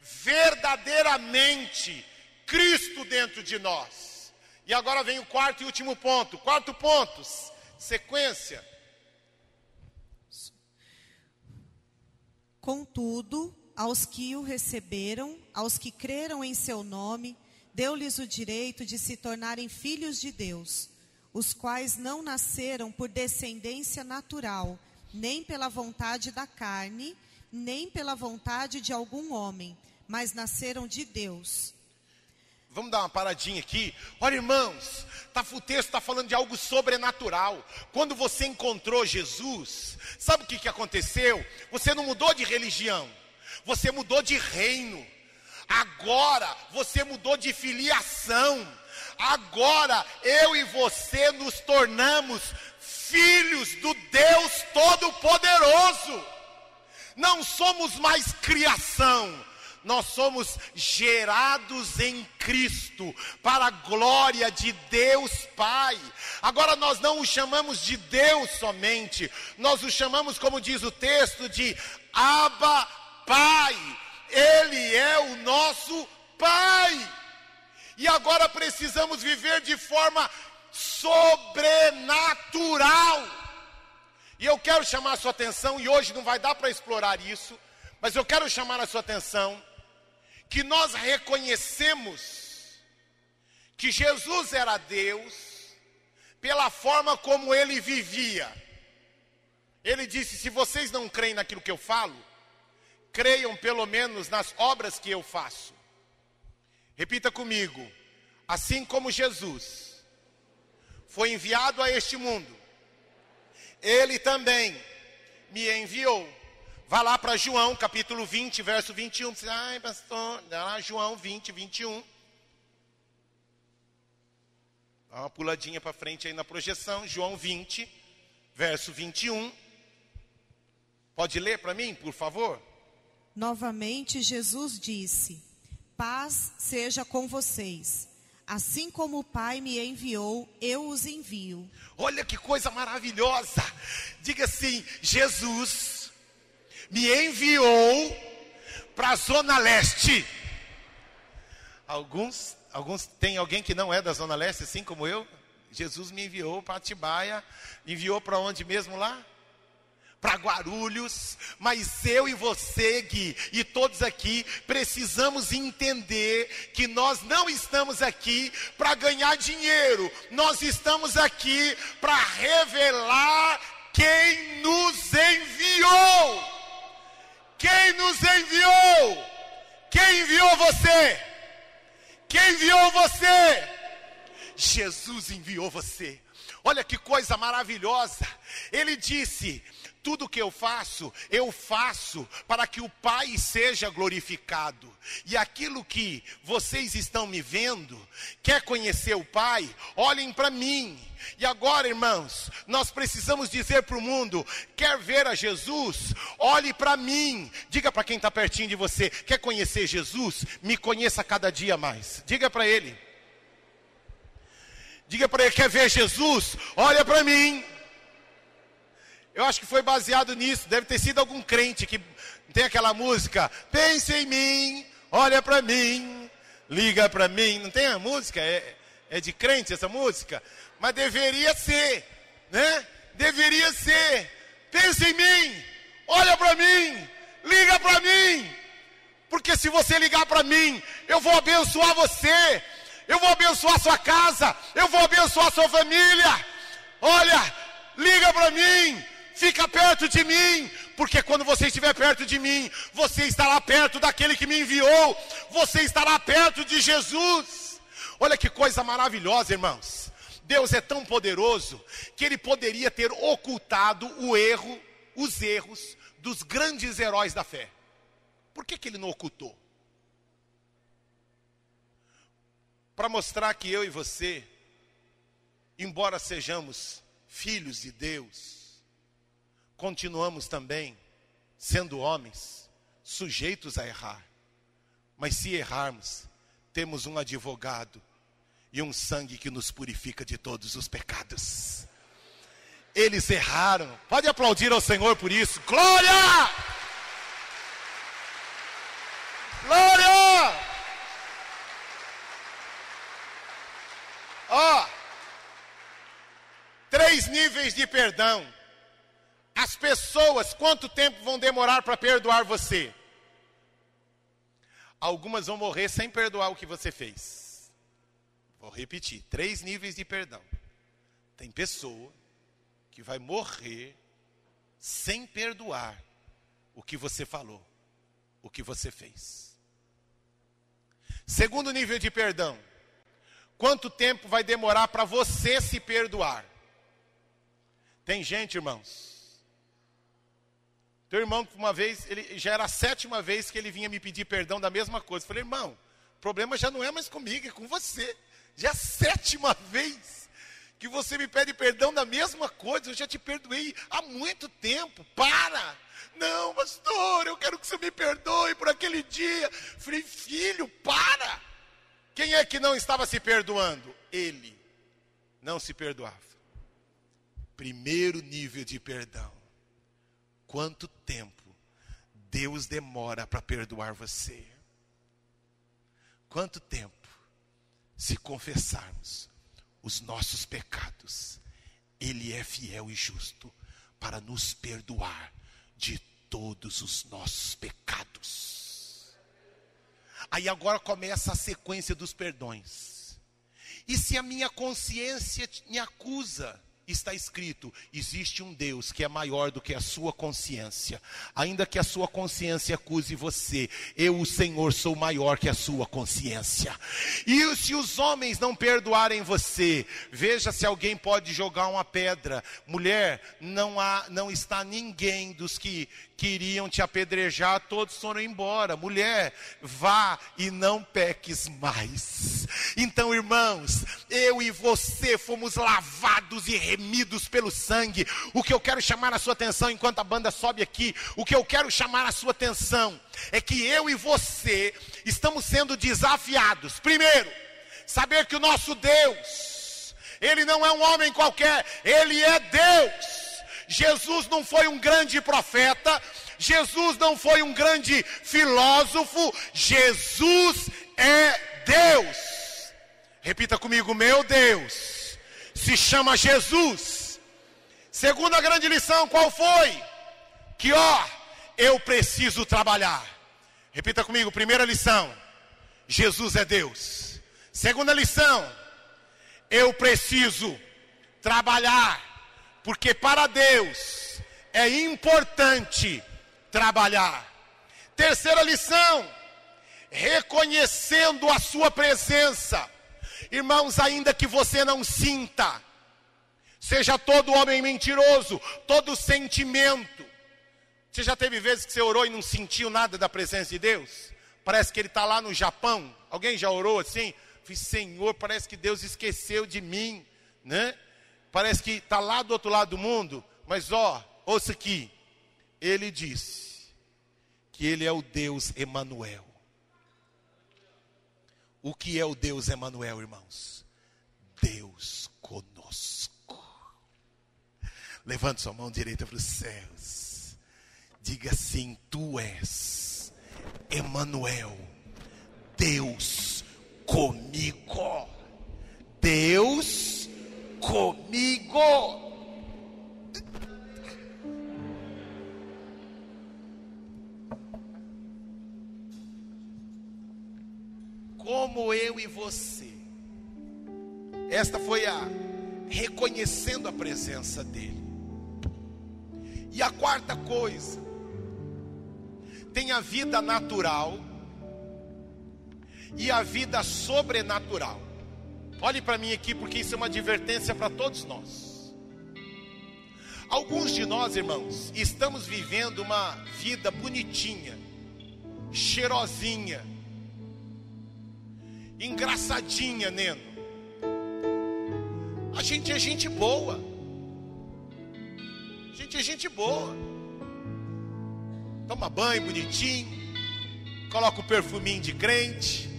verdadeiramente Cristo dentro de nós. E agora vem o quarto e último ponto. Quarto ponto, sequência. Contudo, aos que o receberam, aos que creram em seu nome, deu-lhes o direito de se tornarem filhos de Deus, os quais não nasceram por descendência natural, nem pela vontade da carne, nem pela vontade de algum homem, mas nasceram de Deus. Vamos dar uma paradinha aqui. Olha, irmãos, tá, o texto está falando de algo sobrenatural. Quando você encontrou Jesus, sabe o que, que aconteceu? Você não mudou de religião você mudou de reino, agora você mudou de filiação, agora eu e você nos tornamos filhos do Deus Todo-Poderoso, não somos mais criação, nós somos gerados em Cristo, para a glória de Deus Pai. Agora nós não o chamamos de Deus somente, nós o chamamos, como diz o texto, de Abba Pai, Ele é o nosso Pai. E agora precisamos viver de forma sobrenatural. E eu quero chamar a sua atenção, e hoje não vai dar para explorar isso, mas eu quero chamar a sua atenção que nós reconhecemos que Jesus era Deus pela forma como ele vivia. Ele disse: Se vocês não creem naquilo que eu falo, creiam pelo menos nas obras que eu faço. Repita comigo: assim como Jesus foi enviado a este mundo, ele também me enviou. Vá lá para João, capítulo 20, verso 21. Você, Ai, pastor, lá, João 20, 21. Dá uma puladinha para frente aí na projeção. João 20, verso 21. Pode ler para mim, por favor? Novamente Jesus disse: Paz seja com vocês. Assim como o Pai me enviou, eu os envio. Olha que coisa maravilhosa. Diga assim: Jesus me enviou para a Zona Leste. Alguns, alguns tem alguém que não é da Zona Leste, assim como eu? Jesus me enviou para Atibaia, enviou para onde mesmo lá? para Guarulhos, mas eu e você, Gui, e todos aqui, precisamos entender que nós não estamos aqui para ganhar dinheiro, nós estamos aqui para revelar quem nos enviou. Quem nos enviou? Quem enviou você? Quem enviou você? Jesus enviou você. Olha que coisa maravilhosa. Ele disse: tudo que eu faço, eu faço para que o Pai seja glorificado. E aquilo que vocês estão me vendo, quer conhecer o Pai? Olhem para mim. E agora, irmãos, nós precisamos dizer para o mundo: quer ver a Jesus? Olhe para mim. Diga para quem está pertinho de você: quer conhecer Jesus? Me conheça cada dia mais. Diga para ele. Diga para ele: quer ver Jesus? Olha para mim. Eu acho que foi baseado nisso. Deve ter sido algum crente que tem aquela música. Pense em mim, olha para mim, liga para mim. Não tem a música? É, é de crente essa música? Mas deveria ser, né? Deveria ser. Pense em mim, olha para mim, liga para mim. Porque se você ligar para mim, eu vou abençoar você. Eu vou abençoar sua casa, eu vou abençoar sua família. Olha, liga para mim, fica perto de mim, porque quando você estiver perto de mim, você estará perto daquele que me enviou, você estará perto de Jesus. Olha que coisa maravilhosa, irmãos. Deus é tão poderoso que ele poderia ter ocultado o erro, os erros dos grandes heróis da fé. Por que, que ele não ocultou? Para mostrar que eu e você, embora sejamos filhos de Deus, continuamos também sendo homens, sujeitos a errar. Mas se errarmos, temos um advogado e um sangue que nos purifica de todos os pecados. Eles erraram. Pode aplaudir ao Senhor por isso. Glória! Glória! Ó, três níveis de perdão. As pessoas, quanto tempo vão demorar para perdoar você? Algumas vão morrer sem perdoar o que você fez. Vou repetir: três níveis de perdão. Tem pessoa que vai morrer sem perdoar o que você falou, o que você fez. Segundo nível de perdão: quanto tempo vai demorar para você se perdoar? Tem gente, irmãos, teu irmão, uma vez, ele já era a sétima vez que ele vinha me pedir perdão da mesma coisa. Eu falei, irmão, o problema já não é mais comigo, é com você. Já é a sétima vez que você me pede perdão da mesma coisa. Eu já te perdoei há muito tempo. Para! Não, pastor, eu quero que você me perdoe por aquele dia. Falei, filho, para! Quem é que não estava se perdoando? Ele não se perdoava. Primeiro nível de perdão quanto tempo Deus demora para perdoar você. Quanto tempo, se confessarmos os nossos pecados, Ele é fiel e justo para nos perdoar de todos os nossos pecados. Aí agora começa a sequência dos perdões. E se a minha consciência me acusa, está escrito: existe um Deus que é maior do que a sua consciência. Ainda que a sua consciência acuse você, eu, o Senhor, sou maior que a sua consciência. E se os homens não perdoarem você, veja se alguém pode jogar uma pedra. Mulher, não há, não está ninguém dos que queriam te apedrejar, todos foram embora. Mulher, vá e não peques mais. Então, irmãos, eu e você fomos lavados e remidos pelo sangue. O que eu quero chamar a sua atenção enquanto a banda sobe aqui, o que eu quero chamar a sua atenção é que eu e você estamos sendo desafiados. Primeiro, saber que o nosso Deus, ele não é um homem qualquer, ele é Deus. Jesus não foi um grande profeta, Jesus não foi um grande filósofo, Jesus é Deus. Repita comigo, meu Deus se chama Jesus. Segunda grande lição, qual foi? Que ó, eu preciso trabalhar. Repita comigo, primeira lição: Jesus é Deus. Segunda lição, eu preciso trabalhar, porque para Deus é importante trabalhar. Terceira lição, reconhecendo a sua presença. Irmãos, ainda que você não sinta, seja todo homem mentiroso, todo sentimento. Você já teve vezes que você orou e não sentiu nada da presença de Deus? Parece que ele está lá no Japão. Alguém já orou assim? Falei, Senhor, parece que Deus esqueceu de mim, né? Parece que está lá do outro lado do mundo. Mas ó, ouça aqui. Ele disse que ele é o Deus Emanuel. O que é o Deus Emanuel, irmãos? Deus conosco. Levante sua mão direita para os céus. Diga assim: Tu és Emanuel, Deus comigo. Deus comigo. como eu e você. Esta foi a reconhecendo a presença dele. E a quarta coisa, tem a vida natural e a vida sobrenatural. Olhe para mim aqui, porque isso é uma advertência para todos nós. Alguns de nós, irmãos, estamos vivendo uma vida bonitinha, cheirosinha, engraçadinha, Neno. A gente é gente boa. A gente é gente boa. Toma banho bonitinho. Coloca o perfuminho de crente.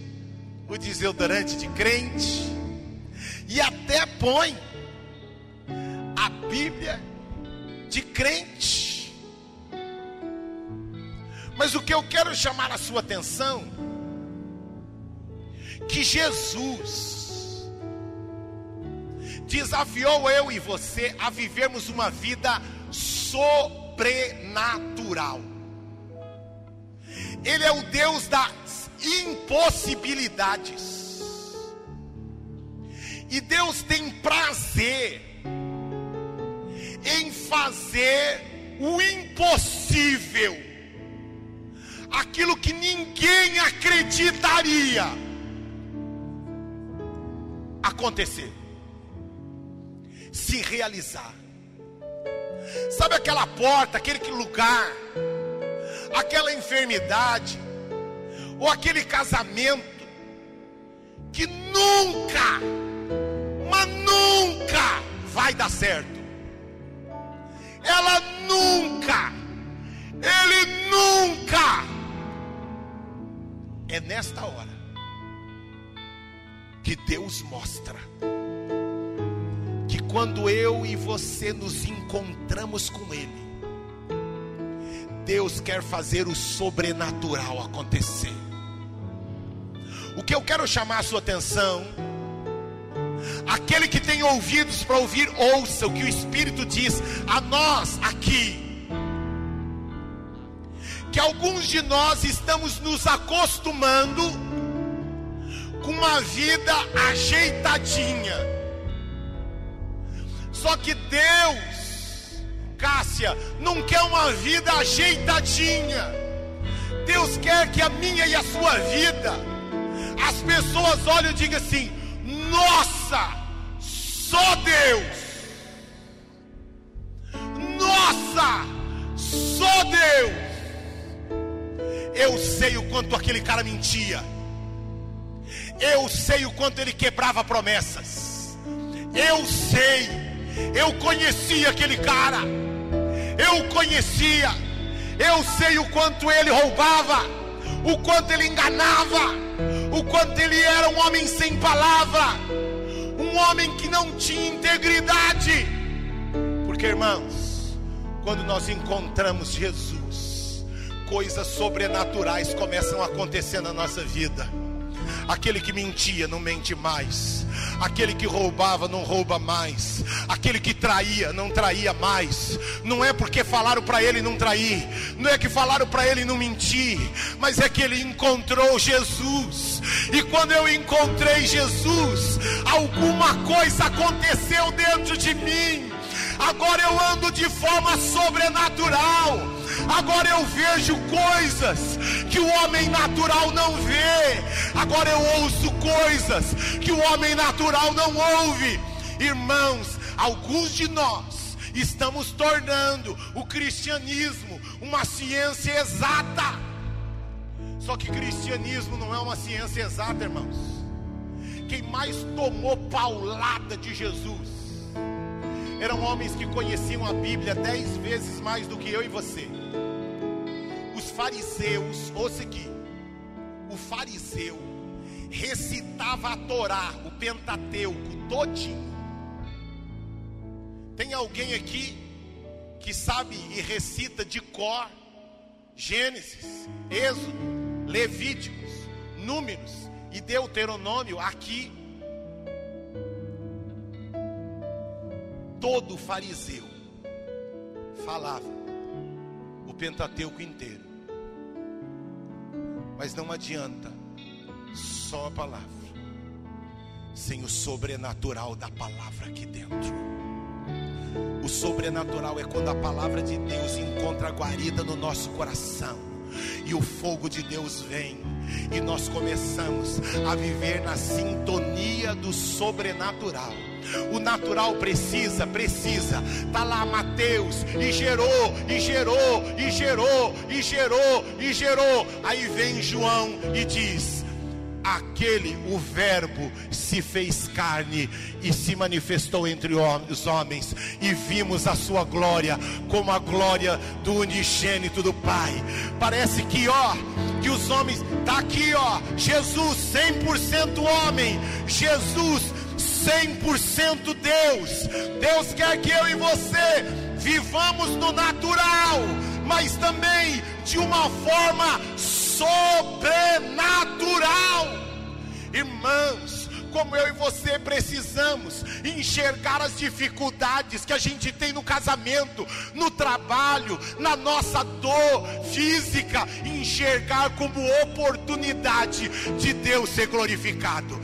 O desodorante de crente. E até põe a Bíblia de crente. Mas o que eu quero chamar a sua atenção que Jesus desafiou eu e você a vivermos uma vida sobrenatural. Ele é o Deus das impossibilidades. E Deus tem prazer em fazer o impossível, aquilo que ninguém acreditaria acontecer, se realizar. Sabe aquela porta, aquele lugar, aquela enfermidade, ou aquele casamento que nunca, mas nunca vai dar certo. Ela nunca, ele nunca. É nesta hora que Deus mostra que quando eu e você nos encontramos com Ele, Deus quer fazer o sobrenatural acontecer. O que eu quero chamar a sua atenção, aquele que tem ouvidos para ouvir, ouça o que o Espírito diz a nós aqui. Que alguns de nós estamos nos acostumando com uma vida ajeitadinha. Só que Deus, Cássia, não quer uma vida ajeitadinha. Deus quer que a minha e a sua vida, as pessoas olhem e digam assim: nossa, só Deus. Nossa, só Deus. Eu sei o quanto aquele cara mentia. Eu sei o quanto ele quebrava promessas. Eu sei. Eu conhecia aquele cara. Eu conhecia. Eu sei o quanto ele roubava, o quanto ele enganava, o quanto ele era um homem sem palavra, um homem que não tinha integridade. Porque, irmãos, quando nós encontramos Jesus, coisas sobrenaturais começam a acontecer na nossa vida. Aquele que mentia não mente mais. Aquele que roubava não rouba mais. Aquele que traía não traía mais. Não é porque falaram para ele não trair, não é que falaram para ele não mentir, mas é que ele encontrou Jesus. E quando eu encontrei Jesus, alguma coisa aconteceu dentro de mim. Agora eu ando de forma sobrenatural. Agora eu vejo coisas que o homem natural não vê. Agora eu ouço coisas que o homem natural não ouve. Irmãos, alguns de nós estamos tornando o cristianismo uma ciência exata. Só que cristianismo não é uma ciência exata, irmãos. Quem mais tomou paulada de Jesus eram homens que conheciam a Bíblia dez vezes mais do que eu e você os fariseus, ouça aqui, o fariseu recitava a Torá, o Pentateuco todinho. Tem alguém aqui que sabe e recita de cor Gênesis, Êxodo, Levíticos, Números e Deuteronômio aqui? Todo fariseu falava o Pentateuco inteiro. Mas não adianta só a palavra, sem o sobrenatural da palavra aqui dentro. O sobrenatural é quando a palavra de Deus encontra guarida no nosso coração e o fogo de Deus vem e nós começamos a viver na sintonia do sobrenatural. O natural precisa, precisa. Tá lá Mateus e gerou, e gerou, e gerou, e gerou, e gerou. Aí vem João e diz: aquele, o Verbo, se fez carne e se manifestou entre os homens, e vimos a sua glória como a glória do unigênito do Pai. Parece que, ó, que os homens, tá aqui, ó, Jesus 100% homem, Jesus 100% Deus. Deus quer que eu e você vivamos no natural, mas também de uma forma sobrenatural. Irmãos, como eu e você precisamos enxergar as dificuldades que a gente tem no casamento, no trabalho, na nossa dor física, enxergar como oportunidade de Deus ser glorificado.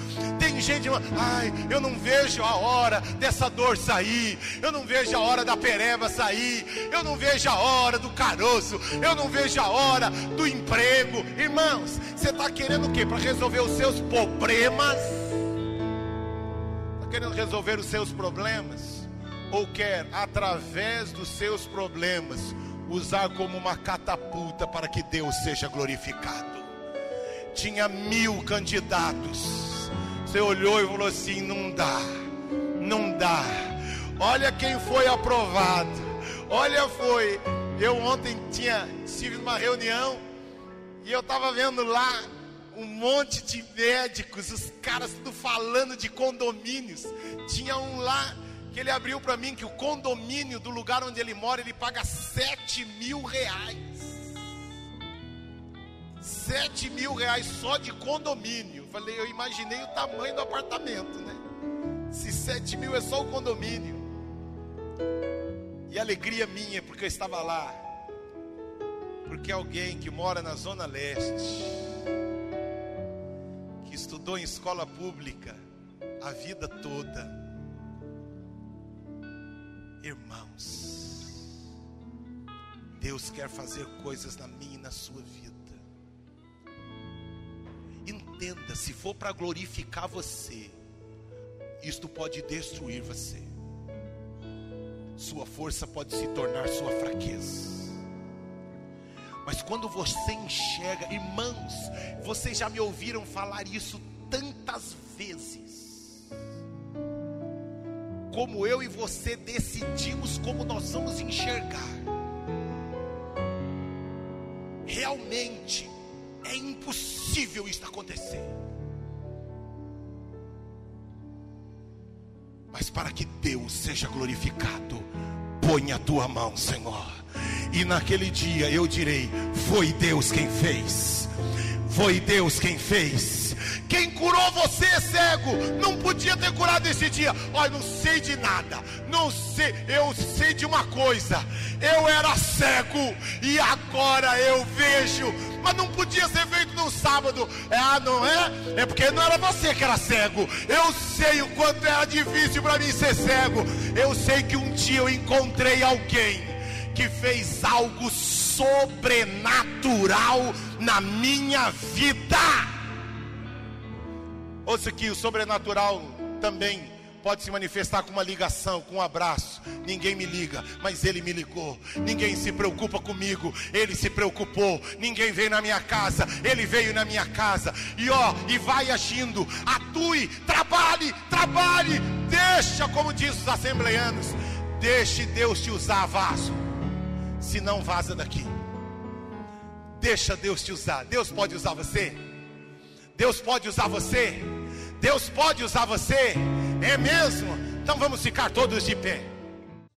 Gente, ai, eu não vejo a hora dessa dor sair, eu não vejo a hora da pereba sair, eu não vejo a hora do caroço, eu não vejo a hora do emprego. Irmãos, você está querendo o que? Para resolver os seus problemas? Está querendo resolver os seus problemas? Ou quer, através dos seus problemas, usar como uma catapulta para que Deus seja glorificado? Tinha mil candidatos você olhou e falou assim: não dá, não dá. Olha quem foi aprovado. Olha, foi. Eu ontem tinha tive uma reunião e eu estava vendo lá um monte de médicos, os caras tudo falando de condomínios. Tinha um lá que ele abriu para mim que o condomínio do lugar onde ele mora ele paga sete mil reais. Sete mil reais só de condomínio. Falei, eu imaginei o tamanho do apartamento, né? Se sete mil é só o condomínio. E alegria minha, porque eu estava lá. Porque alguém que mora na Zona Leste, que estudou em escola pública a vida toda, irmãos, Deus quer fazer coisas na minha e na sua vida. Entenda, se for para glorificar você, isto pode destruir você. Sua força pode se tornar sua fraqueza. Mas quando você enxerga, irmãos, vocês já me ouviram falar isso tantas vezes. Como eu e você decidimos como nós vamos enxergar. Acontecer. Mas para que Deus seja glorificado, põe a tua mão, Senhor. E naquele dia eu direi: Foi Deus quem fez. Foi Deus quem fez. Quem curou você, cego, não podia ter curado esse dia. Olha, não sei de nada. Não sei, eu sei de uma coisa. Eu era cego e agora eu vejo. Mas não podia ser feito no sábado. É, ah, não é? É porque não era você que era cego. Eu sei o quanto era difícil para mim ser cego. Eu sei que um dia eu encontrei alguém que fez algo sobrenatural na minha vida. Ouça que o sobrenatural também pode se manifestar com uma ligação, com um abraço. Ninguém me liga, mas ele me ligou. Ninguém se preocupa comigo, ele se preocupou. Ninguém veio na minha casa, ele veio na minha casa. E ó, e vai agindo, atue, trabalhe, trabalhe. Deixa, como diz os assembleanos, deixe Deus te usar, vaso. Se não vaza daqui. Deixa Deus te usar. Deus pode usar você. Deus pode usar você. Deus pode usar você. É mesmo? Então vamos ficar todos de pé.